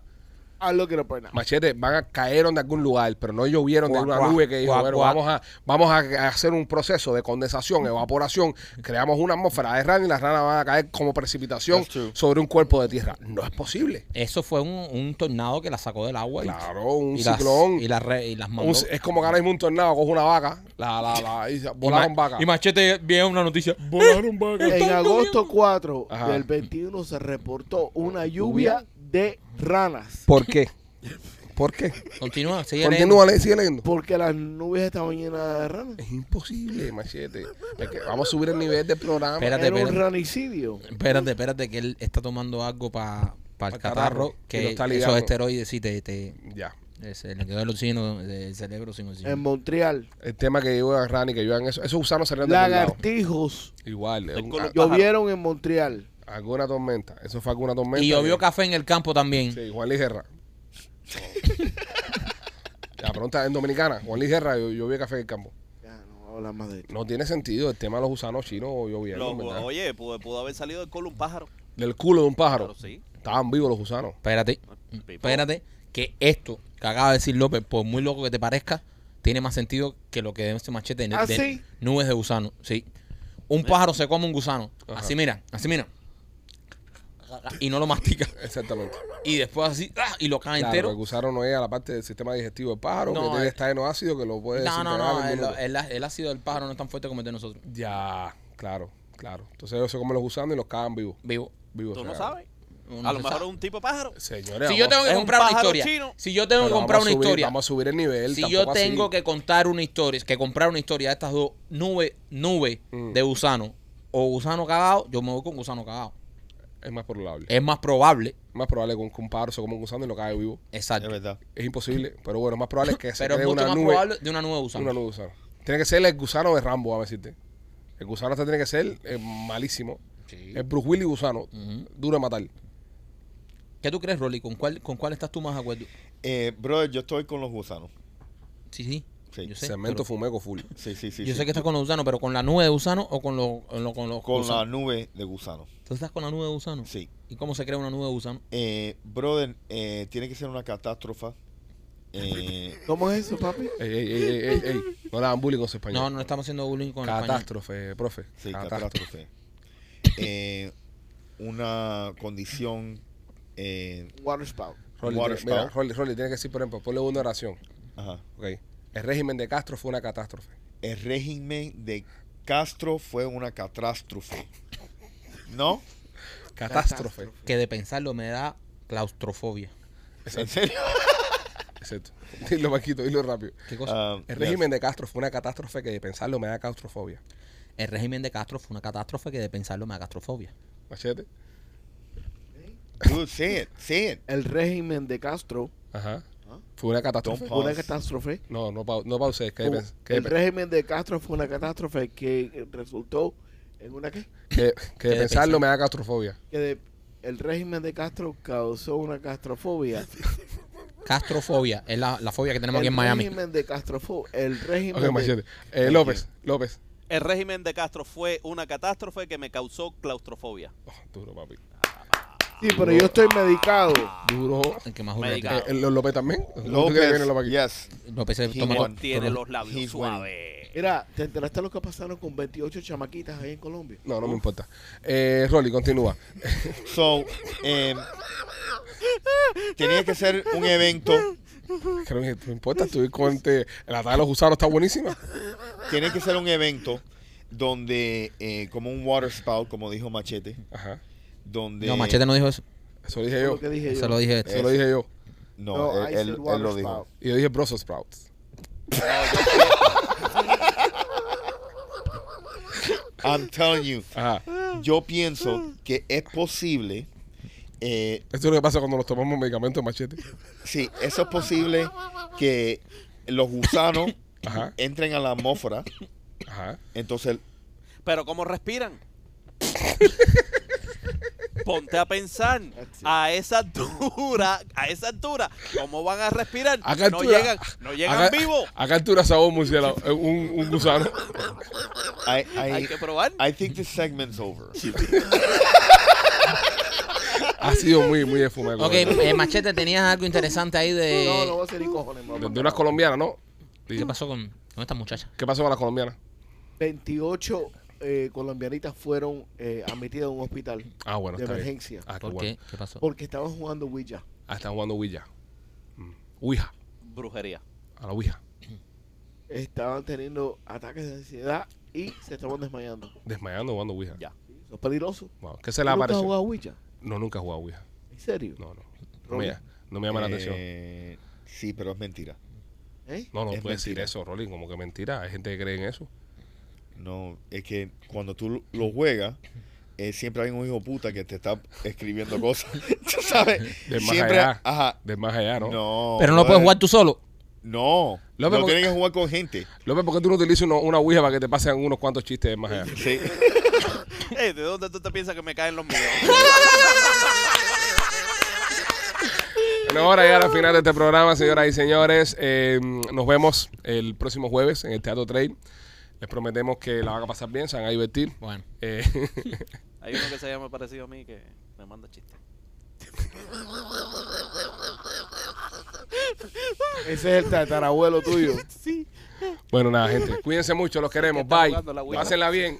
I'm looking up right now. Machete, van a cayeron de algún lugar, pero no llovieron de una nube que dijo, bueno, vamos a, vamos a hacer un proceso de condensación, evaporación, creamos una atmósfera de rana y las ranas van a caer como precipitación sobre un cuerpo de tierra. No es posible. Eso fue un, un tornado que la sacó del agua. y- Claro, un y las- ciclón. y, las re- y las mandó. Un- es como que ahora mismo un tornado coge una vaca, la, la, la, y Y volaron Ma- vacas. Y Machete vio una noticia. Volaron vacas. En agosto 4 Ajá. del 21 se reportó una lluvia de ranas. ¿Por qué? ¿Por qué? Continúa, sigue Continúa, le- sigue leyendo. Porque las nubes estaban llenas de ranas. Es imposible, machete. Es que vamos a subir el nivel del programa. Espérate, Era un espérate. ranicidio. Espérate, espérate, que él está tomando algo para el Pa' el catarro. catarro, y lo Que está esos ligando. esteroides sí te, te- Ya. se le quedó el oxígeno del cerebro sin En oxígeno. Montreal, El tema que yo a Rani, que yo eso, esos gusanos salieron de algún lado. lagartijos Igual, un- llovieron en Montreal. Alguna tormenta. Eso fue alguna tormenta. Y llovió café en el campo también. Sí, Juan Luis Guerra. La pregunta en Dominicana. Juan Luis Guerra yo, yo vi café en el campo. Ya, no voy a hablar más de esto. No tiene sentido el tema de los gusanos chinos lloviendo, Lo- ¿verdad? oye, pudo, pudo haber salido del culo un pájaro. Del culo de un pájaro. Claro, sí. Estaban vivos los gusanos. Espérate, Pipo. espérate, que esto que acaba de decir López, por muy loco que te parezca, tiene más sentido que lo que de este machete de, ¿Ah, de sí? nubes de gusano. Sí. Un pájaro se come un gusano. Ajá. Así mira, así mira. Y no lo mastica. Exactamente. Y después así, ¡ah! y lo cae Claro, entero. el gusano no es a la parte del sistema digestivo del pájaro, No, que tiene eh. estado ácido que lo puede No, no, no. El, el- el ácido del pájaro no es tan fuerte como el de nosotros. Ya, claro, claro. Entonces ellos se comen los gusanos y los cagan vivos. Vivo. vivos Tú no sabes. Uno A lo mejor sabe. es un tipo de pájaro. Señores, Si yo tengo que Es un comprar una pájaro historia. chino. Si yo tengo que comprar una subir- historia. Vamos a subir el nivel. Si yo así. tengo que contar una historia, que comprar una historia de estas dos nubes nube Mm. de gusano o gusano cagado, yo me voy con gusano cagado. Es más probable. Es más probable, Es más probable que un, que un pájaro se coma un gusano y lo cague vivo. exacto. Es verdad. Es imposible, pero bueno, es más probable que se Pero es mucho una más nube, probable de una nube de gusano. una nube de gusano. Tiene que ser el gusano de Rambo, a decirte. El gusano este tiene que ser eh, malísimo. Sí. El Bruce Willis gusano, duro de matar. ¿Qué tú crees, Rolly? ¿Con cuál, ¿Con cuál estás tú más de acuerdo? Eh, brother, yo estoy con los gusanos. Sí, sí. Sí. Yo sé, Cemento pero- fumeco full. Sí, sí, sí. yo sí. sé que estás con los gusanos, pero con la nube de gusano o con los con los, con los Con la gusanos? nube de gusanos. ¿Tú estás con la nube de gusano? Sí. ¿Y cómo se crea una nube de gusano? Eh, brother, eh, tiene que ser una catástrofe. Eh, ¿Cómo es eso, papi? Ey, ey, ey, ey, ey, ey. No le hagan bullying con su español. No, no estamos haciendo bullying con el español. Catástrofe, profe. sí, Catástrofe. catástrofe. Eh, una condición. Eh, Water spout. Rolly, Water tiene- mira, spout. Rolly, Rolly, tiene que decir, por ejemplo, ponle una oración. ajá. Ok. El régimen de Castro fue una catástrofe. El régimen de Castro fue una catástrofe. ¿No? Catástrofe. Que de pensarlo me da claustrofobia. ¿En serio? Exacto. Dilo, Maquito, dilo rápido. ¿Qué cosa? Ah, El yes. régimen de Castro fue una catástrofe que de pensarlo me da claustrofobia. El régimen de Castro fue una catástrofe que de pensarlo me da castrofobia. Machete. Dude, say it, say it. El régimen de Castro Ajá. Fue una catástrofe. Fue una catástrofe. No, no, pa- no. Que, que, el régimen de Castro fue una catástrofe que resultó en una qué? que, que de pensarlo pensar. me da claustrofobia. Que de- el régimen de Castro causó una castrofobia Castrofobia. Es la, la fobia que tenemos aquí en Miami. régimen de Castrofo, el régimen Ok, de- machete. Eh, López, López. El régimen de Castro fue una catástrofe que me causó claustrofobia. Oh, duro, papi. Sí, pero yo estoy medicado. Duro. El que más Medicado. Eh, ¿el López también? ¿Tú quieres que López, viene López aquí? yes. López se toma Tiene los labios suaves. Mira, ¿te enteraste lo que pasaron con 28 chamaquitas ahí en Colombia? No, no me importa. Eh, Rolly, continúa. So, em, tenía que ser un evento, Que no me importa, estoy con este, el ataque de los gusanos está buenísima. tiene que ser un evento donde, eh, como un water spout, como dijo Machete, Ajá. Donde... No, Machete no dijo eso. Eso lo dije yo. lo que dije Eso yo. lo dije. Eso lo dije yo. No, No, I él, said él- water él lo dijo. Y yo dije Brussels sprouts. I'm telling you, Ajá. yo pienso que es posible, eh, Esto es lo que pasa cuando nos tomamos medicamentos machete. sí, eso es posible que los gusanos Ajá. entren a la atmósfera, Ajá. entonces Pero ¿cómo respiran? Ponte a pensar it. a esa altura, a esa altura, ¿cómo van a respirar? ¿A qué no altura? llegan, no llegan Acá- vivos. ¿A qué altura murciélago? Eh, Un, un gusano. I, I, Hay que probar. I think the segment's over. Ha sido muy, muy esfumado. Ok, eh, Machete, tenías algo interesante ahí de... No, no voy a ser ni cojones, mamá. De, de unas colombianas, ¿no? ¿Qué pasó con, con esta muchacha? ¿Qué pasó con las colombianas? 28 eh, colombianitas fueron eh, admitidas en un hospital Ah, bueno, de está bien. emergencia Ah, qué ¿Por bueno. qué? ¿Qué pasó? porque estaban jugando Ouija. Ah, están jugando Ouija. Mm. Ouija. Brujería. A la Ouija. Estaban teniendo ataques de ansiedad y se estaban desmayando. Desmayando jugando Ouija. Ya. Eso es peligroso. Wow. ¿Qué se ¿Tú le nunca has apareció? jugado Ouija? No, nunca he jugado Ouija. ¿En serio? No, no. No me, no me llama la atención. Eh, sí, pero es mentira. ¿Eh? No, no es puedes decir mentira. eso, Rolling, como que mentira. Hay gente que cree en eso. No, es que cuando tú lo juegas, eh, siempre hay un hijo puta que te está escribiendo cosas. ¿Tú sabes? De más siempre, allá. ajá. De más allá, ¿no? No. Pero no puedes brother. jugar tú solo. No. López, no porque- tienes que jugar con gente. López, ¿por qué tú no utilizas uno- una Ouija para que te pasen unos cuantos chistes de más allá? Sí. ¿De dónde tú te piensas que me caen los míos? Bueno, ahora llegar al final de este programa, señoras y señores. Eh, nos vemos el próximo jueves en el Teatro Trail. Les prometemos que la van a pasar bien, se van a divertir. Bueno. Eh, Hay uno que se llama parecido a mí que me manda chistes. Ese es el tatarabuelo tuyo. Sí. bueno, nada, gente. Cuídense mucho, los queremos. Bye. Pásenla bien.